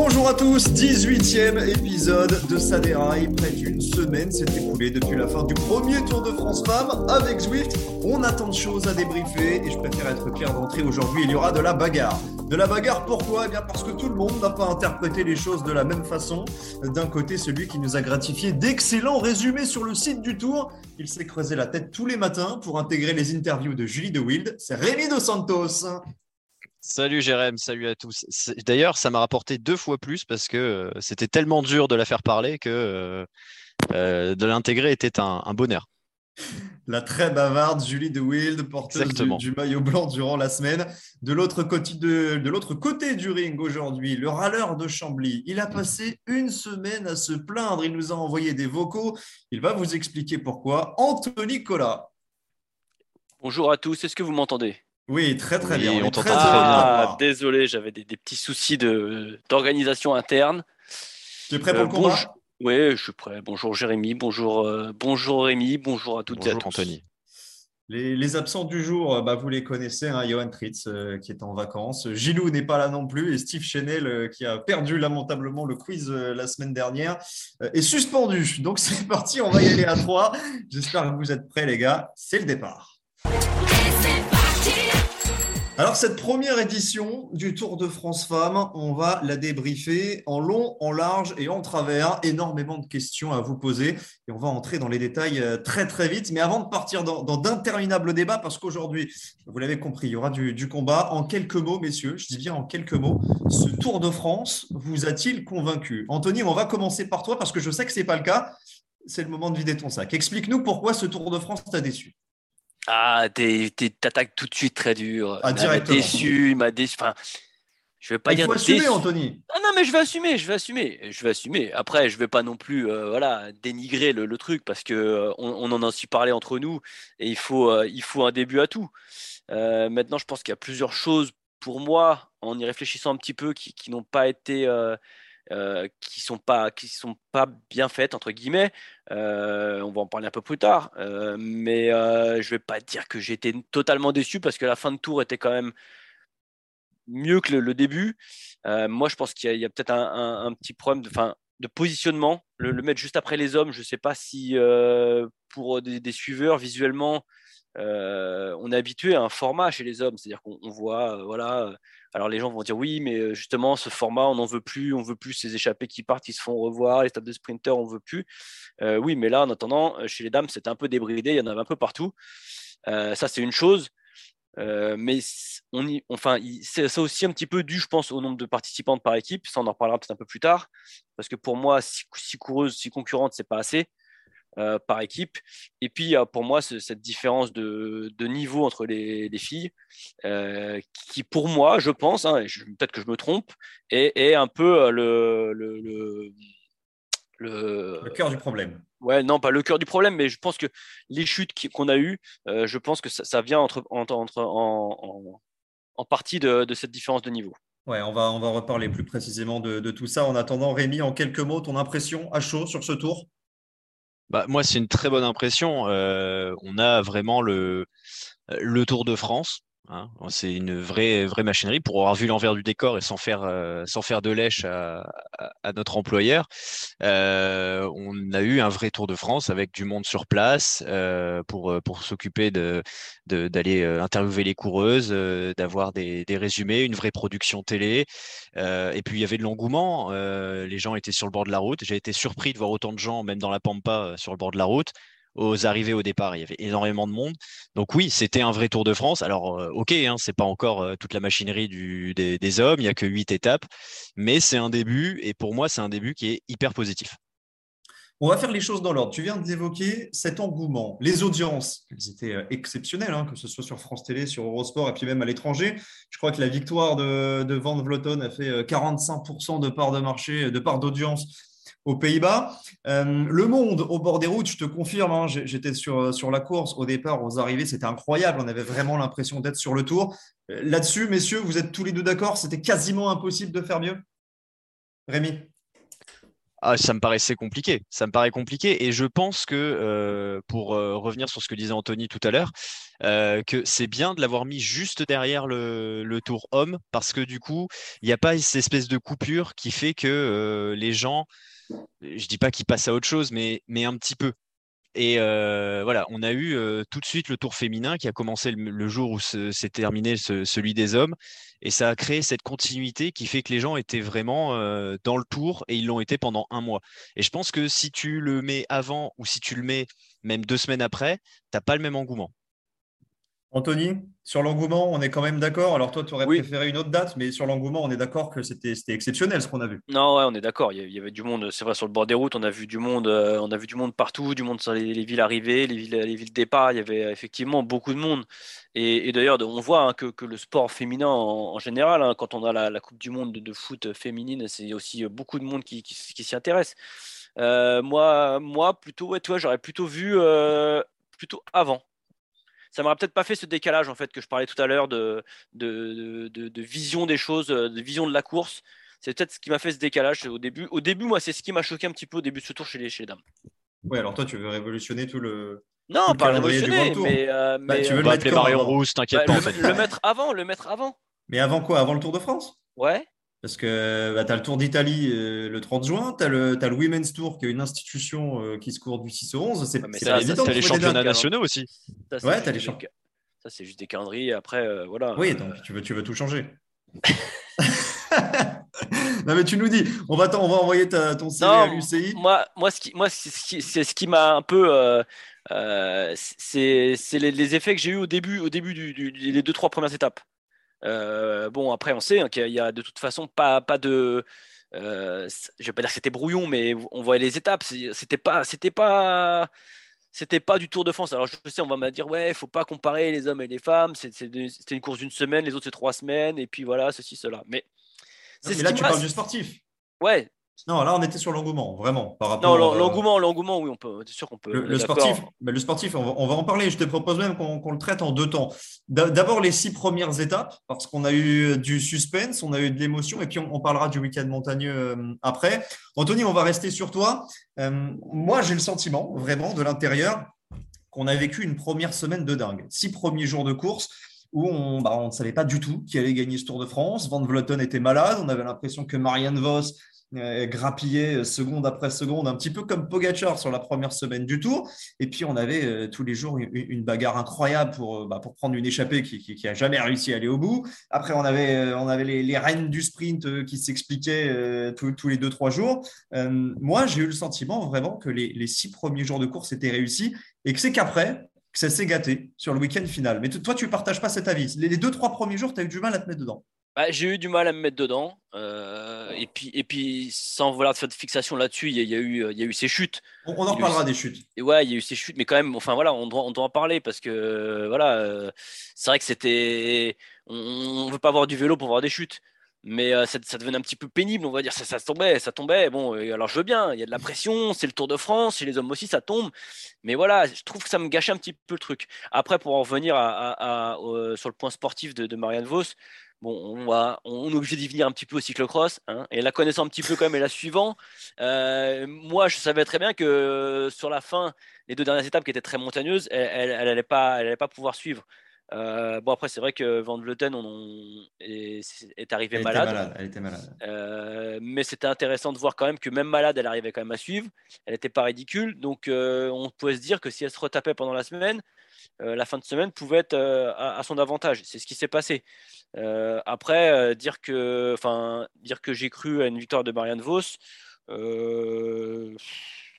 Bonjour à tous, 18e épisode de Saderail. Près d'une semaine s'est écoulée depuis la fin du premier Tour de France Femmes avec Zwift. On a tant de choses à débriefer et je préfère être clair d'entrée aujourd'hui. Il y aura de la bagarre. De la bagarre, pourquoi? Eh bien parce que tout le monde n'a pas interprété les choses de la même façon. D'un côté, celui qui nous a gratifié d'excellents résumés sur le site du Tour. Il s'est creusé la tête tous les matins pour intégrer les interviews de Julie de Wild. C'est Rémi Dos Santos. Salut Jérém, salut à tous. D'ailleurs, ça m'a rapporté deux fois plus parce que euh, c'était tellement dur de la faire parler que euh, euh, de l'intégrer était un, un bonheur. La très bavarde Julie de Wild, porteuse du, maillot blanc durant la semaine. De l'autre côté, de, de l'autre côté du ring aujourd'hui, le râleur de Chambly. Il a passé une semaine à se plaindre. Il nous a envoyé des vocaux. Il va vous expliquer pourquoi. Anthony Collat. Bonjour à tous, est-ce que vous m'entendez? Oui, très très Oui, bien. on très bien. Ah, désolé, j'avais des, des petits soucis d'organisation interne. Tu es prêt pour Euh, le combat bonjour- Oui, je suis prêt. Bonjour Jérémy, bonjour, euh, bonjour Rémi, bonjour à toutes et à tous. Anthony. Les, les absents du jour, euh, bah, vous les connaissez, hein, Johan Tritz euh, qui est en vacances, Gilou n'est pas là non plus et Steve Chenel euh, qui a perdu lamentablement le quiz euh, la semaine dernière euh, est suspendu. Donc c'est parti, on va y aller à trois. J'espère que vous êtes prêts les gars, c'est le départ. Alors cette première édition du Tour de France Femmes, on va la débriefer en long, en large et en travers. Énormément de questions à vous poser et on va entrer dans les détails euh, très très vite. Mais avant de partir dans, d'interminables débats, parce qu'aujourd'hui, vous l'avez compris, il y aura du, du combat. En quelques mots, messieurs, je dis bien en quelques mots, ce Tour de France vous a-t-il convaincu? Anthony, on va commencer par toi parce que je sais que ce n'est pas le cas. C'est le moment de vider ton sac. Explique-nous pourquoi ce Tour de France t'a déçu. Ah, t'attaques tout de suite très dur. Ah, Il m'a déçu, il m'a déçu. Enfin, je vais pas Il dire faut assumer, déçu. Anthony. Ah non, mais je vais assumer, je vais assumer, je vais assumer. Après, je vais pas non plus, euh, voilà, dénigrer le, le truc parce que euh, on, on en a aussi parlé entre nous et il faut, euh, il faut un début à tout. Maintenant, je pense qu'il y a plusieurs choses pour moi, en y réfléchissant un petit peu, qui, qui n'ont pas été, euh, qui sont pas, qui sont pas bien faites entre guillemets. Euh, on va en parler un peu plus tard, Euh, mais je vais pas dire que été totalement déçu parce que la fin de tour était quand même mieux que le, début. Moi, je pense qu'il y a, peut-être un, petit problème de, de positionnement. Le, mettre juste après les hommes, je sais pas si pour des suiveurs, visuellement, euh, on est habitué à un format chez les hommes. C'est-à-dire qu'on on voit, euh, voilà. euh, Alors les gens vont dire oui, mais justement, ce format, on n'en veut plus. On veut plus ces échappés qui partent, qui se font revoir, les stades de sprinters, on veut plus. Oui, mais là, en attendant, chez les dames, c'était un peu débridé. Il y en avait un peu partout. Ça, c'est une chose. Mais on y, enfin, c'est ça aussi un petit peu dû, je pense, au nombre de participantes par équipe. Ça, on en reparlera peut-être un peu plus tard. Parce que pour moi, six, six coureuses, six concurrentes, c'est pas assez euh, par équipe. Et puis, a pour moi ce- cette différence de, de niveau entre les, les filles, euh, qui pour moi, je pense, hein, peut-être que je me trompe, est, est un peu euh, le, le- le- le, le cœur du problème. Ouais, non, pas le cœur du problème, mais je pense que les chutes qu'on a eues, euh, je pense que ça, ça vient entre, entre, entre en, en, en, partie de, de, cette différence de niveau. Ouais, on va, on va reparler plus précisément de, de, tout ça. En attendant, Rémi, en quelques mots, ton impression à chaud sur ce tour? Bah, Moi, c'est une très bonne impression. Euh, on a vraiment le, le Tour de France Hein. C'est une vraie, vraie machinerie pour avoir vu l'envers du décor et sans faire, euh, sans faire de lèche à, notre employeur. Euh, on a eu un vrai Tour de France avec du monde sur place euh, pour, pour s'occuper d'aller de, interviewer les coureuses, d'avoir des, des, résumés, une vraie production télé. et puis il y avait de l'engouement. les gens étaient sur le bord de la route. J'ai été surpris de voir autant de gens, même dans la Pampa, sur le bord de la route aux arrivées au départ. Il y avait énormément de monde. Donc oui, c'était un vrai Tour de France. Alors euh, ok, hein, c'est pas encore euh, toute la machinerie des, hommes. Il y a que huit étapes, mais c'est un début. Et pour moi, c'est un début qui est hyper positif. On va faire les choses dans l'ordre. Tu viens d'évoquer cet engouement. Les audiences, elles étaient euh, exceptionnelles, hein, que ce soit sur France Télé, sur Eurosport et puis même à l'étranger. Je crois que la victoire de, de Van Vleuten a fait 45% de part de marché, de part d'audience aux Pays-Bas. Euh, le monde au bord des routes, je te confirme, hein, j'étais sur, sur la course au départ, aux arrivées, c'était incroyable. On avait vraiment l'impression d'être sur le tour. Euh, là-dessus, messieurs, vous êtes tous les deux d'accord, c'était quasiment impossible de faire mieux? Rémi? Ah, ça me paraissait compliqué. Ça me paraît compliqué. Et je pense que, euh, pour euh, revenir sur ce que disait Anthony tout à l'heure, euh, que c'est bien de l'avoir mis juste derrière le, le, tour homme, parce que du coup, il n'y a pas cette espèce de coupure qui fait que euh, les gens, je dis pas qu'ils passent à autre chose, mais, un petit peu. Et euh, voilà, on a eu euh, tout de suite le tour féminin qui a commencé le, jour où s'est terminé ce, celui des hommes. Et ça a créé cette continuité qui fait que les gens étaient vraiment euh, dans le tour et ils l'ont été pendant un mois. Et je pense que si tu le mets avant ou si tu le mets même deux semaines après, tu n'as pas le même engouement. Anthony, sur l'engouement, on est quand même d'accord. Alors toi, tu aurais oui. préféré une autre date, mais sur l'engouement, on est d'accord que c'était exceptionnel ce qu'on a vu. Non, ouais, on est d'accord. Il y avait du monde. C'est vrai sur le bord des routes, on a vu du monde. Euh, on a vu du monde partout, du monde sur les, les villes arrivées, les villes, les villes départ. Il y avait effectivement beaucoup de monde. Et, et d'ailleurs, on voit hein, que, que, le sport féminin en, en général, hein, quand on a la, la, Coupe du Monde de, de foot féminine, c'est aussi beaucoup de monde qui, qui, qui s'y intéresse. Euh, moi, moi, plutôt, ouais, toi, j'aurais plutôt vu euh, plutôt avant ça m'aurait peut-être pas fait ce décalage en fait que je parlais tout à l'heure de de, de, de, vision des choses, de vision de la course. C'est peut-être ce qui m'a fait ce décalage au début. Au début, moi, c'est ce qui m'a choqué un petit peu au début de ce tour chez les, chez les dames. Oui, alors toi, tu veux révolutionner tout le. Non, tout pas révolutionner, mais, euh, bah, mais tu veux le mettre Marion Rousse, t'inquiète bah, pas. Le, en fait. le, mettre avant, le mettre avant. Mais avant quoi? Avant le Tour de France? Ouais. Parce que bah, tu as le Tour d'Italie euh, le 30 juin, tu as, le Women's Tour qui est une institution euh, qui se court du 6 au 11. C'est ouais, pas évident. Tu as les championnats nationaux aussi. Ça, ouais, tu as les championnats. Ça, c'est juste des calendriers. Après, euh, voilà. Oui, donc tu veux, tu veux tout changer. non, mais tu nous dis, on va, on va envoyer ta, ton CV non, à l'UCI. Moi, moi, ce qui, moi c'est ce qui, ce qui m'a un peu. Euh, euh, c'est les, les, effets que j'ai eu au début, au début du, du, les deux, trois premières étapes. Euh, bon, après, on sait hein, qu'il y a de toute façon pas, pas de. Euh, je vais pas dire que c'était brouillon, mais on voyait les étapes. C'était pas, c'était pas, c'était pas du Tour de France. Alors je sais, on va me dire ouais, il faut pas comparer les hommes et les femmes. C'était une course d'une semaine, les autres c'est trois semaines, et puis voilà, ceci, cela. Mais, non, mais là, tu parles du sportif. Ouais. Non, là, on était sur l'engouement, vraiment. Par rapport non, l'engouement, euh... l'engouement, oui, on peut. C'est sûr qu'on peut. Le, le sportif, mais le sportif, on va, on va, en parler. Je te propose même qu'on qu le traite en deux temps. D'abord, les six premières étapes, parce qu'on a eu du suspense, on a eu de l'émotion, et puis on, on, parlera du week-end montagneux euh, après. Anthony, on va rester sur toi. Euh, moi, j'ai le sentiment, vraiment, de l'intérieur, qu'on a vécu une première semaine de dingue. Six premiers jours de course où on bah, ne savait pas du tout qui allait gagner ce Tour de France. Van Vleuten était malade. On avait l'impression que Marianne Vos euh, grappillait seconde après seconde, un petit peu comme Pogacar sur la première semaine du Tour. Et puis, on avait euh, tous les jours une, bagarre incroyable pour, bah, pour prendre une échappée qui, qui, a jamais réussi à aller au bout. Après, on avait, euh, on avait les, reines du sprint euh, qui s'expliquaient euh, tous, tous, les deux, trois jours. Euh, moi, j'ai eu le sentiment vraiment que les, les six premiers jours de course étaient réussis et que c'est qu'après, que ça s'est gâté sur le week-end final. Mais toi, tu ne partages pas cet avis. Les, les deux, trois premiers jours, tu as eu du mal à te mettre dedans. Bah, j'ai eu du mal à me mettre dedans. Euh, et, puis, et puis, sans vouloir faire de fixation là-dessus, il y, y, a eu, il y a eu ces chutes. On, on en parlera des chutes. Et ouais, il y a eu ces chutes, mais quand même, enfin voilà, on doit, on doit en parler parce que voilà, euh, c'est vrai que c'était. On ne veut pas avoir du vélo pour voir des chutes. mais ça, devenait un petit peu pénible, on va dire. Ça, ça tombait, ça tombait. Bon, alors je veux bien, il y a de la pression, c'est le Tour de France, chez les hommes aussi, ça tombe. Mais voilà, je trouve que ça me gâchait un petit peu le truc. Après, pour en revenir à, sur le point sportif de, de Marianne Vos, bon, on, va, on est obligé d'y venir un petit peu au cyclocross, hein, et la connaissant un petit peu quand même et la suivant, euh, moi je savais très bien que sur la fin, les deux dernières étapes qui étaient très montagneuses, elle n'allait pas, elle pas pouvoir suivre. Euh, bon après c'est vrai que Van Vleuten on, est, est, arrivé malade. Elle était malade. Euh, mais c'était intéressant de voir quand même que même malade elle arrivait quand même à suivre. Elle n'était pas ridicule. Donc on pouvait se dire que si elle se retapait pendant la semaine, la fin de semaine pouvait être à, son avantage. C'est ce qui s'est passé. Euh, après, euh, dire que, enfin, dire que j'ai cru à une victoire de Marianne Vos, euh,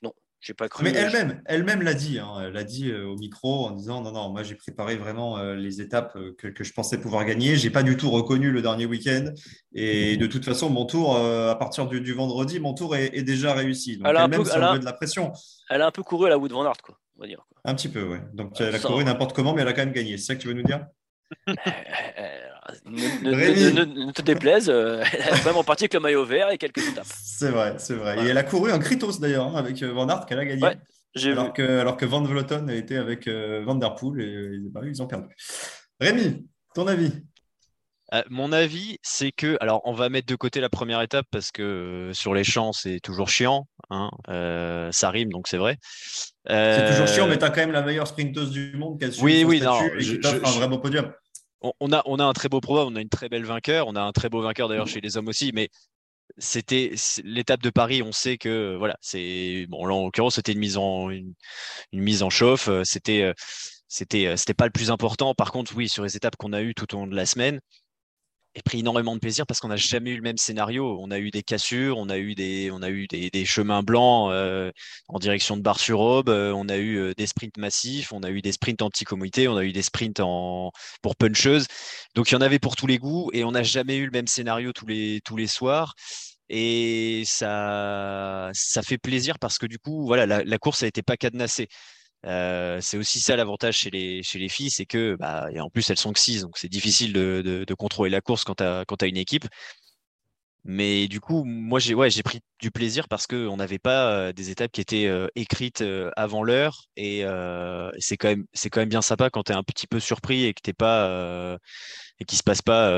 non, j'ai pas cru. Mais elle-même, elle-même l'a dit, hein, elle l'a dit au micro en disant non, non, moi j'ai préparé vraiment les étapes que, je pensais pouvoir gagner. J'ai pas du tout reconnu le dernier week-end et de toute façon, mon tour à partir du, vendredi, mon tour est, déjà réussi. Donc elle, a même de la pression. Elle a un peu couru à la Wood Van Aert, quoi. On va dire, Un petit peu, ouais. Donc elle a couru n'importe comment, mais elle a quand même gagné. C'est ça que tu veux nous dire? Ne, te déplaise, euh, elle a vraiment parti avec le maillot vert et quelques étapes. C'est vrai, c'est vrai. Et elle a couru un Kritos d'ailleurs hein, avec euh, Van Aert qu'elle a gagné. alors, que, alors que Van Vleuten a été avec euh, Van Der Poel et bah, ils ont perdu. Rémi, ton avis? Mon avis, c'est que, alors, on va mettre de côté la première étape parce que sur les champs, c'est toujours chiant. Hein, ça rime, donc c'est vrai. C'est toujours chiant, mais tu as quand même la meilleure sprinteuse du monde qui a oui, oui, non, je, un vrai beau podium on a, on a un très beau programme, on a une très belle vainqueur, on a un très beau vainqueur d'ailleurs chez les hommes aussi, mais c'était l'étape de Paris, on sait que voilà, c'est bon là en l'occurrence c'était une mise en une, mise en chauffe, euh, c'était euh, c'était euh, c'était pas le plus important. Par contre, oui, sur les étapes qu'on a eues tout au long de la semaine, j'ai pris énormément de plaisir parce qu'on n'a jamais eu le même scénario. On a eu des cassures, on a eu des, on a eu des, des chemins blancs euh, en direction de Bar-sur-Aube, euh, on a eu euh, des sprints massifs, on a eu des sprints anti-communauté, on a eu des sprints en, pour puncheuse. Donc il y en avait pour tous les goûts et on n'a jamais eu le même scénario tous les, tous les soirs. Et ça, ça fait plaisir parce que du coup, voilà, la, la course n'a été pas cadenassée. Euh, c'est aussi ça l'avantage chez les, chez les filles, c'est que, bah, et en plus elles sont que 6, donc c'est difficile de, de, de, contrôler la course quand tu as, as, une équipe. Mais du coup, moi j'ai ouais, pris du plaisir parce qu'on n'avait pas euh, des étapes qui étaient euh, écrites avant l'heure et c'est quand, même, quand même bien sympa quand tu es un petit peu surpris et que t'es pas et qu'il se passe pas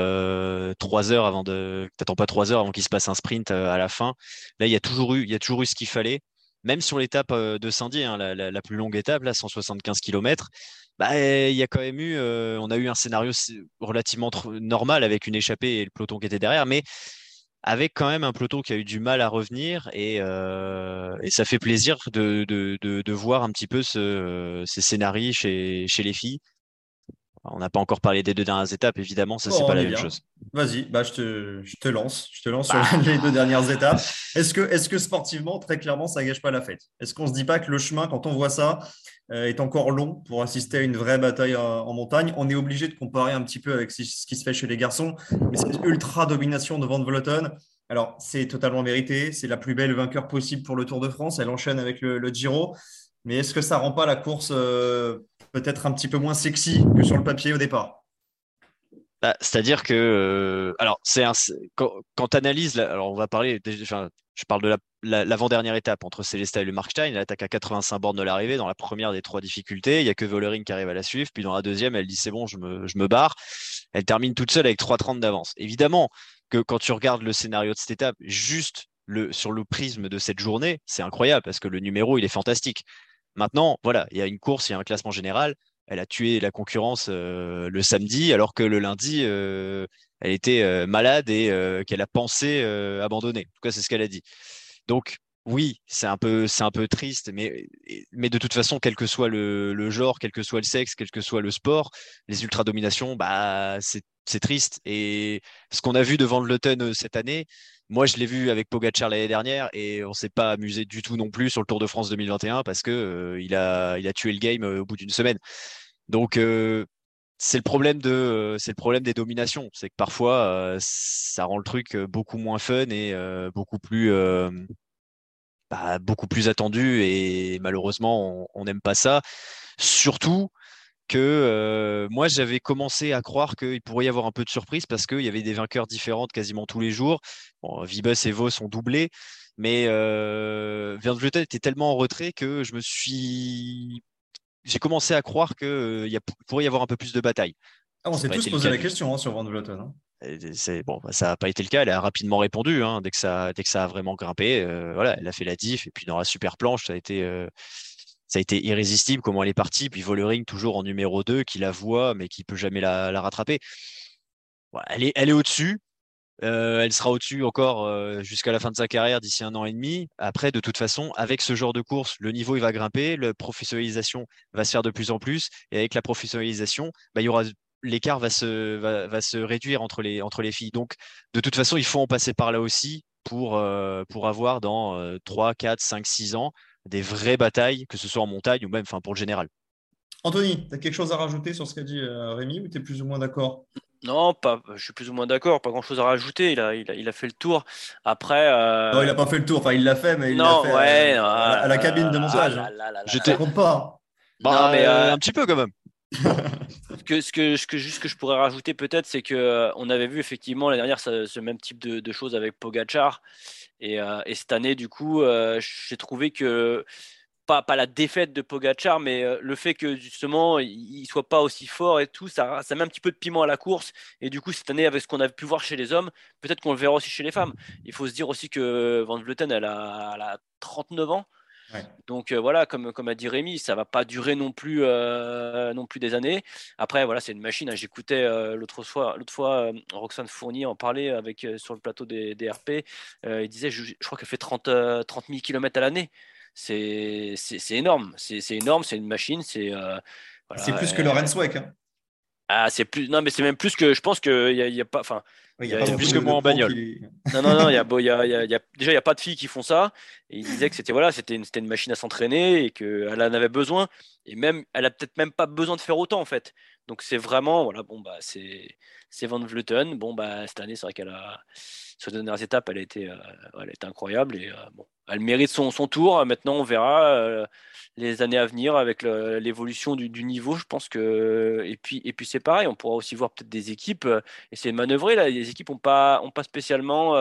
trois heures avant de t'attends pas trois heures avant qu'il se passe un sprint à la fin. Là, il y a toujours eu il y a toujours eu ce qu'il fallait même sur l'étape de Saint-Dié, hein, la, plus longue étape, là, 175 km, bah, il y a quand même eu, on a eu un scénario relativement normal avec une échappée et le peloton qui était derrière, mais avec quand même un peloton qui a eu du mal à revenir et, ça fait plaisir de, voir un petit peu ce, ces scénarios chez les filles. On n'a pas encore parlé des deux dernières étapes, évidemment, ça, c'est pas la même chose. Vas-y, bah, je, te, je te lance. Je te lance sur bah. les deux dernières étapes. Est-ce que, est que sportivement, très clairement, ça gâche pas la fête? Est-ce qu'on se dit pas que le chemin, quand on voit ça, euh, est encore long pour assister à une vraie bataille euh, en montagne? On est obligé de comparer un petit peu avec ce qui se fait chez les garçons, mais cette ultra domination de Van Vleuten, alors c'est totalement mérité. C'est la plus belle vainqueur possible pour le Tour de France. Elle enchaîne avec le, le Giro. Mais est-ce que ça rend pas la course euh, peut-être un petit peu moins sexy que sur le papier au départ bah, C'est-à-dire que, euh, alors, c'est quand, tu analyses, alors on va parler, je parle de l'avant-dernière étape entre Célesta et le Markstein. Elle attaque à 85 bornes de l'arrivée. Dans la première des trois difficultés, il n'y a que Vollering qui arrive à la suivre. Puis dans la deuxième, elle dit c'est bon, je me, je me barre. Elle termine toute seule avec 3,30 d'avance. Évidemment que quand tu regardes le scénario de cette étape, juste sur le prisme de cette journée, c'est incroyable parce que le numéro, il est fantastique. Maintenant, voilà, il y a une course, il y a un classement général. Elle a tué la concurrence euh, le samedi, alors que le lundi, euh, elle était euh, malade et qu'elle a pensé abandonner. En tout cas, c'est ce qu'elle a dit. Donc, oui, c'est un peu, triste, mais, mais de toute façon, quel que soit le, genre, quel que soit le sexe, quel que soit le sport, les ultra dominations, bah, c'est triste. Et ce qu'on a vu devant le Luton cette année, moi, je l'ai vu avec Pogacar l'année dernière et on s'est pas amusé du tout non plus sur le Tour de France 2021 parce que euh, il, a, il a tué le game euh, au bout d'une semaine. Donc, euh, c'est le problème de, c'est le problème des dominations, c'est que parfois ça rend le truc beaucoup moins fun et beaucoup plus, bah, beaucoup plus attendu et malheureusement on n'aime pas ça. Surtout que moi j'avais commencé à croire qu'il pourrait y avoir un peu de surprise parce qu'il y avait des vainqueurs différents quasiment tous les jours. Bon, Vibus et Vos sont doublés, mais euh, Van Vleuten était tellement en retrait que je me suis. J'ai commencé à croire qu'il pourrait y avoir un peu plus de bataille. Ah, on s'est tous posé la question hein, sur Van Vleuten. Hein. Bon, bah, ça n'a pas été le cas. Elle a rapidement répondu hein, dès, que ça, dès que ça a vraiment grimpé. voilà, elle a fait la diff. Et puis dans la super planche, ça a été ça a été irrésistible comment elle est partie. Puis Vollering, toujours en numéro 2, qui la voit, mais qui peut jamais la, rattraper. elle est, elle est au-dessus. Euh, elle sera au-dessus encore euh, jusqu'à la fin de sa carrière d'ici un an et demi. Après, de toute façon, avec ce genre de course, le niveau il va grimper, la professionnalisation va se faire de plus en plus, et avec la professionnalisation, bah, l'écart va se, réduire entre les, filles. Donc, de toute façon, il faut en passer par là aussi pour, euh, pour avoir dans 3, 4, 5, 6 ans des vraies batailles, que ce soit en montagne ou même pour le général. Anthony, tu as quelque chose à rajouter sur ce qu'a dit euh, Rémi ou tu es plus ou moins d'accord? Non, pas, je suis plus ou moins d'accord, pas grand chose à rajouter. Il a, il a, fait le tour. Après. Euh, non, il n'a pas fait le tour. Enfin, il l'a fait, mais il l'a fait ouais, euh, à, la cabine de montage. je te compte pas. Bah, mais, un petit peu quand même. ce, que, ce, que, ce que juste que je pourrais rajouter peut-être, c'est que on avait vu effectivement l'année dernière ce, même type de, de, choses avec Pogachar. Euh, et, cette année, du coup, euh, j'ai trouvé que pas, pas, la défaite de Pogachar, mais euh, le fait que justement il soit pas aussi fort et tout, ça, ça met un petit peu de piment à la course. Et du coup, cette année, avec ce qu'on a pu voir chez les hommes, peut-être qu'on le verra aussi chez les femmes. Il faut se dire aussi que Van Vleuten, a, elle a 39 ans. Donc euh, voilà, comme, comme a dit Rémi, ça va pas durer non plus, euh, non plus des années. Après, voilà, c'est une machine. Hein. J'écoutais euh, l'autre fois, l'autre fois Roxane Fournier en parler avec, sur le plateau des, RP. il disait, je, crois qu'elle fait 30, 30 000 km à l'année. C'est énorme. C'est énorme. C'est une machine. C'est plus que Lorenz Weck. Hein. Ah, c'est plus. Non, mais c'est même plus que. Je pense qu'il n'y a, y a pas. Enfin, il y a, plus que moi en bagnole. Non, non, non. Y a, y a, y a, déjà, il n'y a pas de filles qui font ça. Et il disait que c'était voilà, c'était une, une, machine à s'entraîner et qu'elle en avait besoin. Et même, elle a peut-être même pas besoin de faire autant en fait. Donc c'est vraiment voilà, bon bah c'est c'est Van Vleuten. Bon bah cette année, c'est vrai qu'elle a sur les dernières étapes, elle a été, euh, elle a été incroyable et euh, bon, elle mérite son, son, tour. Maintenant, on verra. Euh, les années à venir avec l'évolution du, niveau. Je pense que et puis et puis c'est pareil, on pourra aussi voir peut-être des équipes essayer de manœuvrer là. Les équipes n'ont pas ont pas spécialement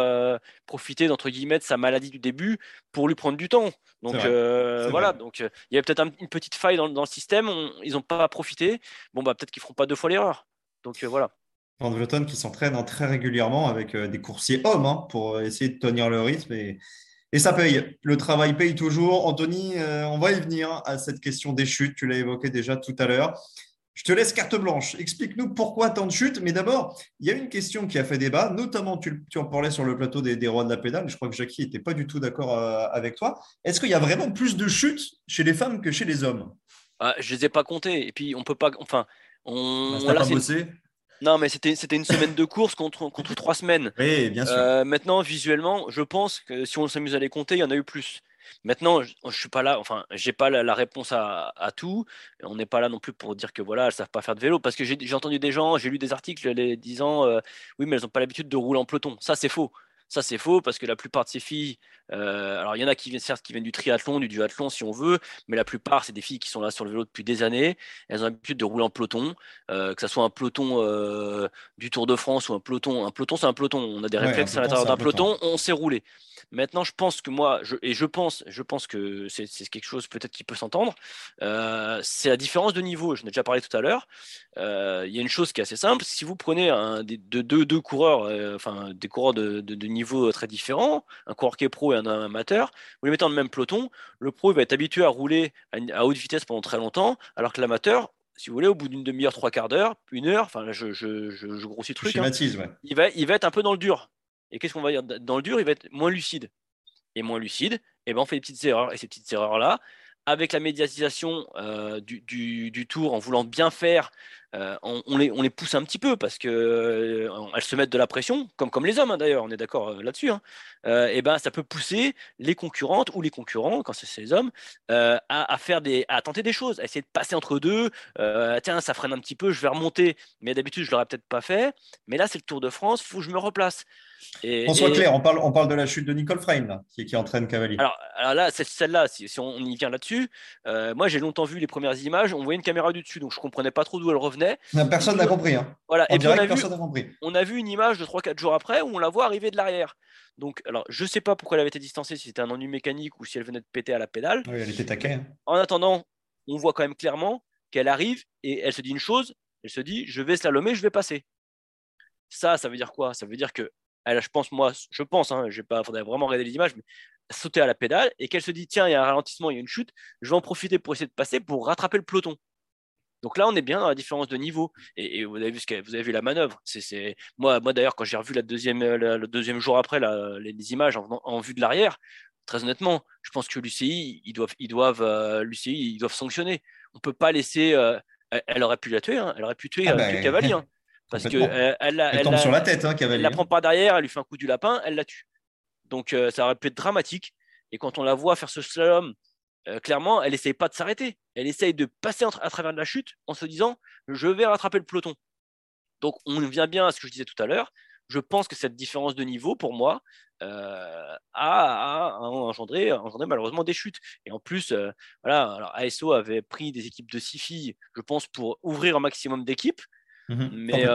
profité d'entre guillemets de sa maladie du début pour lui prendre du temps. Donc voilà, donc il y a peut-être une petite faille dans, le système. ils n'ont pas profité. Bon bah peut-être qu'ils feront pas deux fois l'erreur. Donc voilà. Van qui s'entraîne très régulièrement avec des coursiers hommes hein, pour essayer de tenir le rythme et et ça paye. Le travail paye toujours. Anthony, euh, on va y venir à cette question des chutes. Tu l'as évoqué déjà tout à l'heure. Je te laisse carte blanche. Explique-nous pourquoi tant de chutes. Mais d'abord, il y a une question qui a fait débat, notamment tu, en parlais sur le plateau des, rois de la pédale. Je crois que Jackie n'était pas du tout d'accord euh, avec toi. Est-ce qu'il y a vraiment plus de chutes chez les femmes que chez les hommes? Ah, Je ne les ai pas comptées. Et puis, on peut pas. Enfin, on. Bah, pas bossé non, mais c'était, une semaine de course contre, contre trois semaines. Oui, bien sûr. Euh, maintenant, visuellement, je pense que si on s'amuse à les compter, il y en a eu plus. Maintenant, je, ne suis pas là, enfin, j'ai pas la, réponse à, à, tout. On n'est pas là non plus pour dire que voilà, elles savent pas faire de vélo, parce que j'ai, entendu des gens, j'ai lu des articles les disant, euh, oui, mais elles n'ont pas l'habitude de rouler en peloton. Ça, c'est faux. Ça, c'est faux parce que la plupart de ces filles, euh, alors il y en a qui viennent certes qui viennent du triathlon, du duathlon si on veut, mais la plupart, c'est des filles qui sont là sur le vélo depuis des années. Elles ont l'habitude de rouler en peloton, euh, que ce soit un peloton euh, du Tour de France ou un peloton. Un peloton, c'est un peloton. On a des réflexes à l'intérieur d'un peloton, on sait rouler. Maintenant, je pense que moi, je, et je pense, je pense que c'est quelque chose peut-être qui peut s'entendre. c'est la différence de niveau. Je n'ai déjà parlé tout à l'heure. Il y a une chose qui est assez simple. Si vous prenez un, des, deux, deux, coureurs, enfin des coureurs de, de, de niveau très différents, un coureur qui est pro et un amateur, vous les mettez dans le même peloton, le pro il va être habitué à rouler à, haute vitesse pendant très longtemps, alors que l'amateur, si vous voulez, au bout d'une demi-heure, trois quarts d'heure, une heure, enfin je, je, je, grossis le truc, hein, il, va, il va être un peu dans le dur. Et qu'est-ce qu'on va dire? Dans le dur, il va être moins lucide. Et moins lucide, et ben on fait des petites erreurs. Et ces petites erreurs-là, avec la médiatisation euh, du, du, tour, en voulant bien faire, euh, on, les, les, pousse un petit peu parce que euh, elles se mettent de la pression, comme, comme les hommes hein, d'ailleurs, on est d'accord là-dessus. Hein. et ben ça peut pousser les concurrentes ou les concurrents, quand c'est ces hommes, à, à, faire des, à tenter des choses, à essayer de passer entre deux. tiens, ça freine un petit peu, je vais remonter, mais d'habitude je l'aurais peut-être pas fait. Mais là c'est le Tour de France, faut que je me replace. On soit clair, on parle, on parle de la chute de Nicole Frame, qui, qui entraîne Cavalli. Alors, alors là, celle-là, si, on y vient là-dessus, euh, moi j'ai longtemps vu les premières images, on voyait une caméra du dessus, donc je ne comprenais pas trop d'où elle revenait. Personne n'a compris. Hein. Voilà, et puis on a, vu, compris. on a vu une image de 3-4 jours après où on la voit arriver de l'arrière. Donc, alors, je ne sais pas pourquoi elle avait été distancée, si c'était un ennui mécanique ou si elle venait de péter à la pédale. Oui, elle était taquée. Hein. En attendant, on voit quand même clairement qu'elle arrive et elle se dit une chose, elle se dit, je vais slalomer, je vais passer. Ça, ça veut dire quoi? Ça veut dire que elle, je pense, moi, je pense, hein, je pas, faudrait vraiment regarder les images, mais sauter à la pédale et qu'elle se dit, tiens, il y a un ralentissement, il y a une chute, je vais en profiter pour essayer de passer pour rattraper le peloton. Donc là, on est bien dans la différence de niveau. Et, vous, avez vu ce vous avez vu la manœuvre. C'est, Moi, moi d'ailleurs, quand j'ai revu la deuxième, le deuxième jour après les, images en, vue de l'arrière, très honnêtement, je pense que l'UCI, ils doivent, ils doivent, euh, l'UCI, ils doivent sanctionner. On ne peut pas laisser. Euh, elle aurait pu la tuer, hein. elle aurait pu tuer ah euh, Cavalier. Hein. Parce que elle, elle, tombe sur la tête, hein, Elle la prend pas derrière, elle lui fait un coup du lapin, elle la tue. Donc ça aurait pu être dramatique. Et quand on la voit faire ce slalom euh, clairement, elle essaye pas de s'arrêter. Elle essaye de passer à travers de la chute en se disant je vais rattraper le peloton. Donc on vient bien à ce que je disais tout à l'heure. Je pense que cette différence de niveau, pour moi, euh, a, engendré, malheureusement des chutes. Et en plus, euh, voilà, alors ASO avait pris des équipes de six filles, je pense, pour ouvrir un maximum d'équipes. Mmh Mais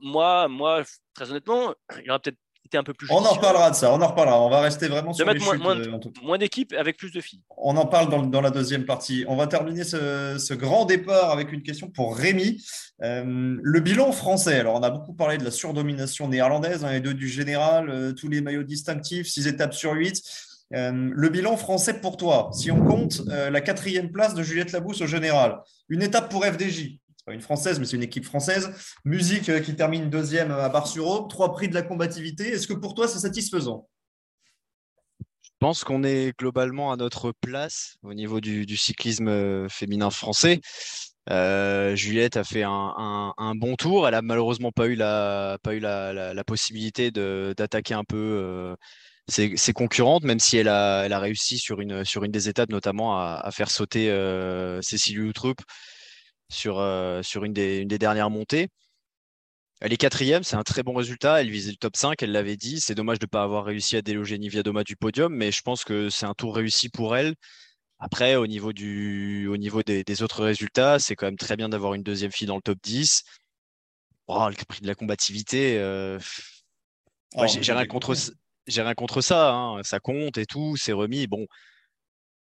moi, moi, très honnêtement, il y aura peut-être un peu plus. On en reparlera de ça, on en reparlera. On va rester vraiment sur les chutes, moins, euh, moins d'équipes avec plus de filles. On en parle dans, la deuxième partie. On va terminer ce, grand départ avec une question pour Rémi. Euh, le bilan français. Alors, on a beaucoup parlé de la surdomination néerlandaise, hein, et deux du général, euh, tous les maillots distinctifs, six étapes sur huit. le bilan français pour toi, si on compte la quatrième place de Juliette Labousse au général, une étape pour FDJ, pas une française, mais c'est une équipe française. Musique euh, qui termine deuxième à Bar-sur-Aube, trois prix de la combativité. Est-ce que pour toi, c'est satisfaisant? Je pense qu'on est globalement à notre place au niveau du, cyclisme euh, féminin français. Euh, Juliette a fait un, bon tour. Elle a malheureusement pas eu la, pas eu la, possibilité d'attaquer un peu ses, concurrentes, même si elle a, elle a réussi sur une, sur une des étapes, notamment à, faire sauter Cécilie Outrup sur, euh, sur une, des, une des dernières montées. Elle est quatrième, c'est un très bon résultat. Elle visait le top 5, elle l'avait dit. C'est dommage de ne pas avoir réussi à déloger Nivia Doma du podium, mais je pense que c'est un tour réussi pour elle. Après, au niveau, du, au niveau des, autres résultats, c'est quand même très bien d'avoir une deuxième fille dans le top 10. le prix de la combativité, euh, oh, j'ai rien contre j'ai rien contre ça, hein. ça compte et tout, c'est remis. Bon,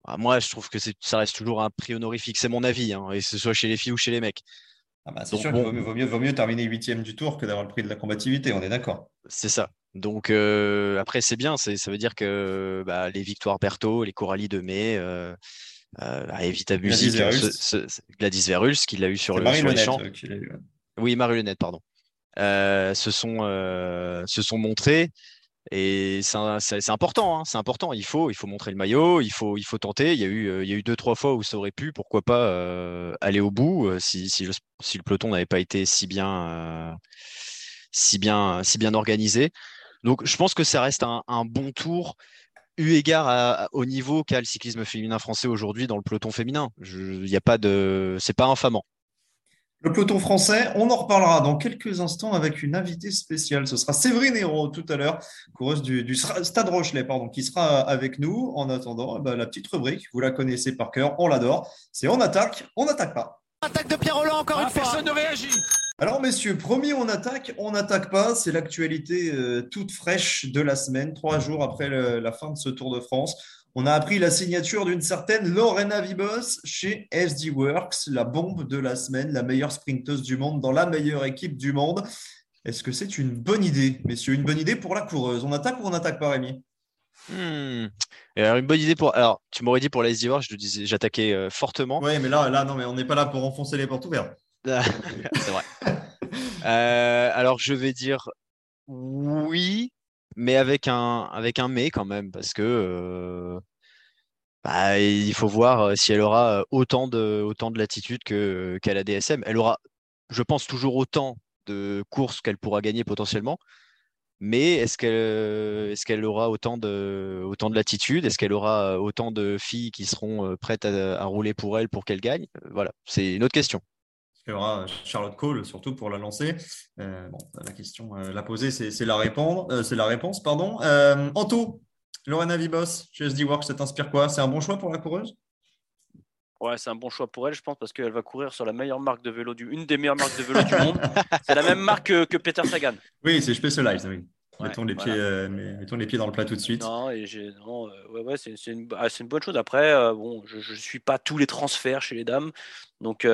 bah, moi, je trouve que ça reste toujours un prix honorifique, c'est mon avis, hein, et que ce soit chez les filles ou chez les mecs. Ah bah, c'est sûr qu'il vaut, mieux, vaut mieux terminer huitième du tour que d'avoir le prix de la combativité, on est d'accord. C'est ça. Donc euh, après, c'est bien, ça veut dire que bah, les victoires Berthaud, les Coralie de mai, euh, euh, Evita Musique, Gladys Verhulst, qui l'a eu sur, le, sur les champs. Oui, Marie pardon. se, sont, se sont montrés. Et c'est important, hein, c'est important. Il faut, il faut montrer le maillot, il faut, il faut tenter. Il y a eu, euh, il y a eu deux, trois fois où ça aurait pu, pourquoi pas euh, aller au bout euh, si, si, le, peloton n'avait pas été si bien, si bien, si bien organisé. Donc, je pense que ça reste un, bon tour eu égard au niveau qu'a le cyclisme féminin français aujourd'hui dans le peloton féminin. Il n'y a pas de, c'est pas infamant. Le peloton français, on en reparlera dans quelques instants avec une invitée spéciale. Ce sera Séverine Hérault tout à l'heure, coureuse du, Stade Rochelet, pardon, qui sera avec nous. En attendant, eh ben, la petite rubrique, vous la connaissez par cœur, on l'adore. C'est on attaque, on n'attaque pas. Attaque de Pierre Roland encore une ah, fois. Personne ne réagit. Alors messieurs, premier on attaque, on n'attaque pas. C'est l'actualité euh, toute fraîche de la semaine, trois jours après la fin de ce Tour de France on a appris la signature d'une certaine Lorena Vibos chez SD Works, la bombe de la semaine, la meilleure sprinteuse du monde dans la meilleure équipe du monde. Est-ce que c'est une bonne idée, messieurs? Une bonne idée pour la coureuse On attaque ou on n'attaque pas, Rémi? Hmm. Alors, une bonne idée pour. Alors, tu m'aurais dit pour la SD Works, je disais, j'attaquais euh, fortement. Oui, mais là, là, non, mais on n'est pas là pour enfoncer les portes ouvertes. c'est vrai. Euh, alors, je vais dire oui, mais avec un, avec un mais quand même, parce que euh, bah, il faut voir euh, si elle aura euh, autant de, autant de latitude qu'à la DSM. Elle aura, je pense, toujours autant de courses qu'elle pourra gagner potentiellement. Mais est-ce qu'elle est aura autant de, autant de latitude? Est-ce qu'elle aura autant de filles qui seront prêtes à, rouler pour elle pour qu'elle gagne? Voilà, c'est une autre question. Il y aura Charlotte Cole, surtout pour la lancer. bon, la question, la poser, c'est la, réponse. c'est la réponse. Pardon. Anto, Lorena Vibos, SD Works, ça t'inspire quoi? C'est un bon choix pour la coureuse? Ouais, c'est un bon choix pour elle, je pense, parce qu'elle va courir sur la meilleure marque de vélo du, une des meilleures marques de vélo du monde. C'est la même marque que, Peter Sagan. Oui, c'est Specialized, oui. mettons, les pieds, euh, mettons les pieds dans le plat tout de suite. Non, et non euh, ouais, ouais, c'est une, ah, une, bonne chose. Après, euh, bon, je ne suis pas tous les transferts chez les dames. Donc,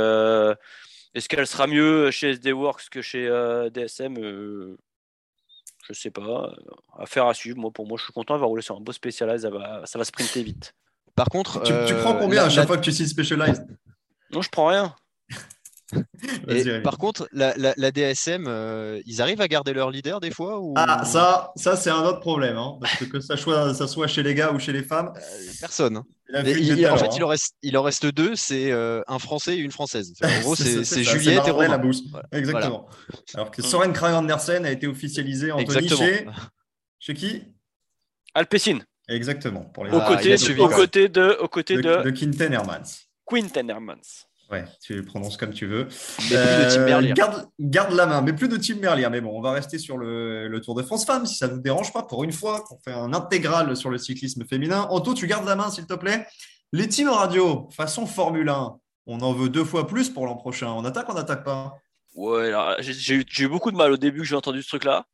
est-ce qu'elle sera mieux chez SD Works que chez DSM Je ne sais pas. Affaire à suivre. Moi, pour moi, je suis content. Elle va rouler sur un beau Specialized. Ça va, ça va sprinter vite. Par contre. Tu, prends combien à chaque fois que tu cites Specialized? Non, je prends rien. par contre, la, DSM, euh, ils arrivent à garder leur leader des fois ou... Ah, ça, ça c'est un autre problème. Hein, parce que que ça soit, ça soit chez les gars ou chez les femmes. Euh, personne. Hein. en fait, il en, reste, il en reste deux c'est euh, un Français et une Française. en gros, c'est Juliette et Romain. La Exactement. Alors que Soren Krag Andersen a été officialisé en chez... chez qui? Alpecin. Exactement. Pour les... au, côté, de, au, côté de, au côté de, de, Quinten Hermans. Quinten Hermans. Ouais, tu le prononces comme tu veux. Euh, garde, garde, la main, mais plus de Team Merlier. Mais bon, on va rester sur le, le Tour de France Femmes, si ça ne vous dérange pas, pour une fois, qu'on fait un intégral sur le cyclisme féminin. Anto, tu gardes la main, s'il te plaît. Les teams radio, façon Formule 1, on en veut deux fois plus pour l'an prochain. On attaque, on n'attaque pas Ouais, j'ai eu, eu, beaucoup de mal au début que j'ai entendu ce truc-là.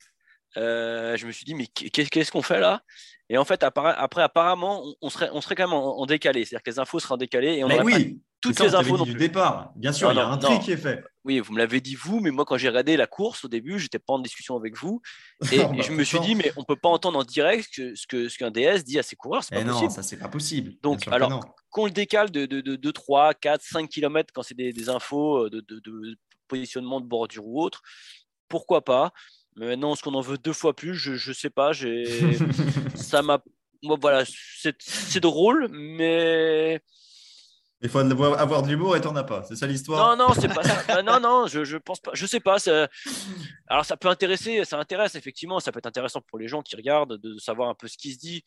Euh, je me suis dit, mais qu'est-ce qu'on fait là? Et en fait, après, apparemment, on serait, on serait quand même en, décalé. C'est-à-dire que les infos seraient en décalé. Et on mais oui, toutes les infos du départ. Bien sûr, il y a un tri qui est fait. Oui, vous me l'avez dit vous, mais moi, quand j'ai regardé la course au début, j'étais pas en discussion avec vous. Et, bah, je me suis dit, mais on peut pas entendre en direct ce qu'un ce DS dit à ses coureurs. C'est pas non, possible. ça, c'est pas possible. Donc, alors, qu'on le décale de, de, de, 3, 4, 5 km quand c'est des, des, infos de, de positionnement de bordure ou autre, pourquoi pas? Mais maintenant, est-ce qu'on en veut deux fois plus? Je ne sais pas. ça m'a. voilà, c'est drôle, mais. Il faut avoir de l'humour et t'en as pas. C'est ça l'histoire Non, non, c'est pas ça. Euh, non, non, je, je pense pas. Je sais pas. Alors, ça peut intéresser, ça intéresse effectivement. Ça peut être intéressant pour les gens qui regardent de savoir un peu ce qui se dit.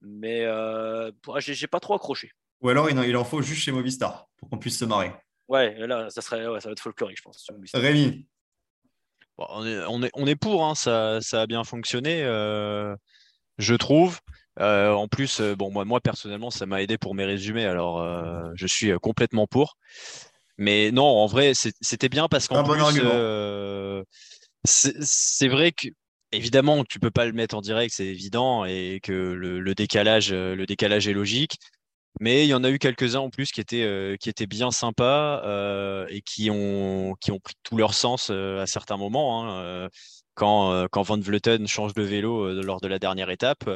Mais euh, j'ai pas trop accroché. Ou alors, il en, faut juste chez Movistar pour qu'on puisse se marrer. Ouais, là, ça serait, ça va être folklorique, je pense. Rémi, on, est, on, est, pour, hein, ça, ça, a bien fonctionné, euh, je trouve. Euh, en plus, euh, bon, moi, moi personnellement, ça m'a aidé pour mes résumés, alors je suis complètement pour. Mais non, en vrai, c'était bien parce qu'en plus, c'est vrai que évidemment, tu peux pas le mettre en direct, c'est évident, et que le, décalage, le décalage est logique. Mais il y en a eu quelques-uns en plus qui étaient, euh, qui étaient bien sympas euh, et qui ont, qui ont pris tout leur sens euh, à certains moments. Hein, quand, quand Van Vleuten change de vélo lors de la dernière étape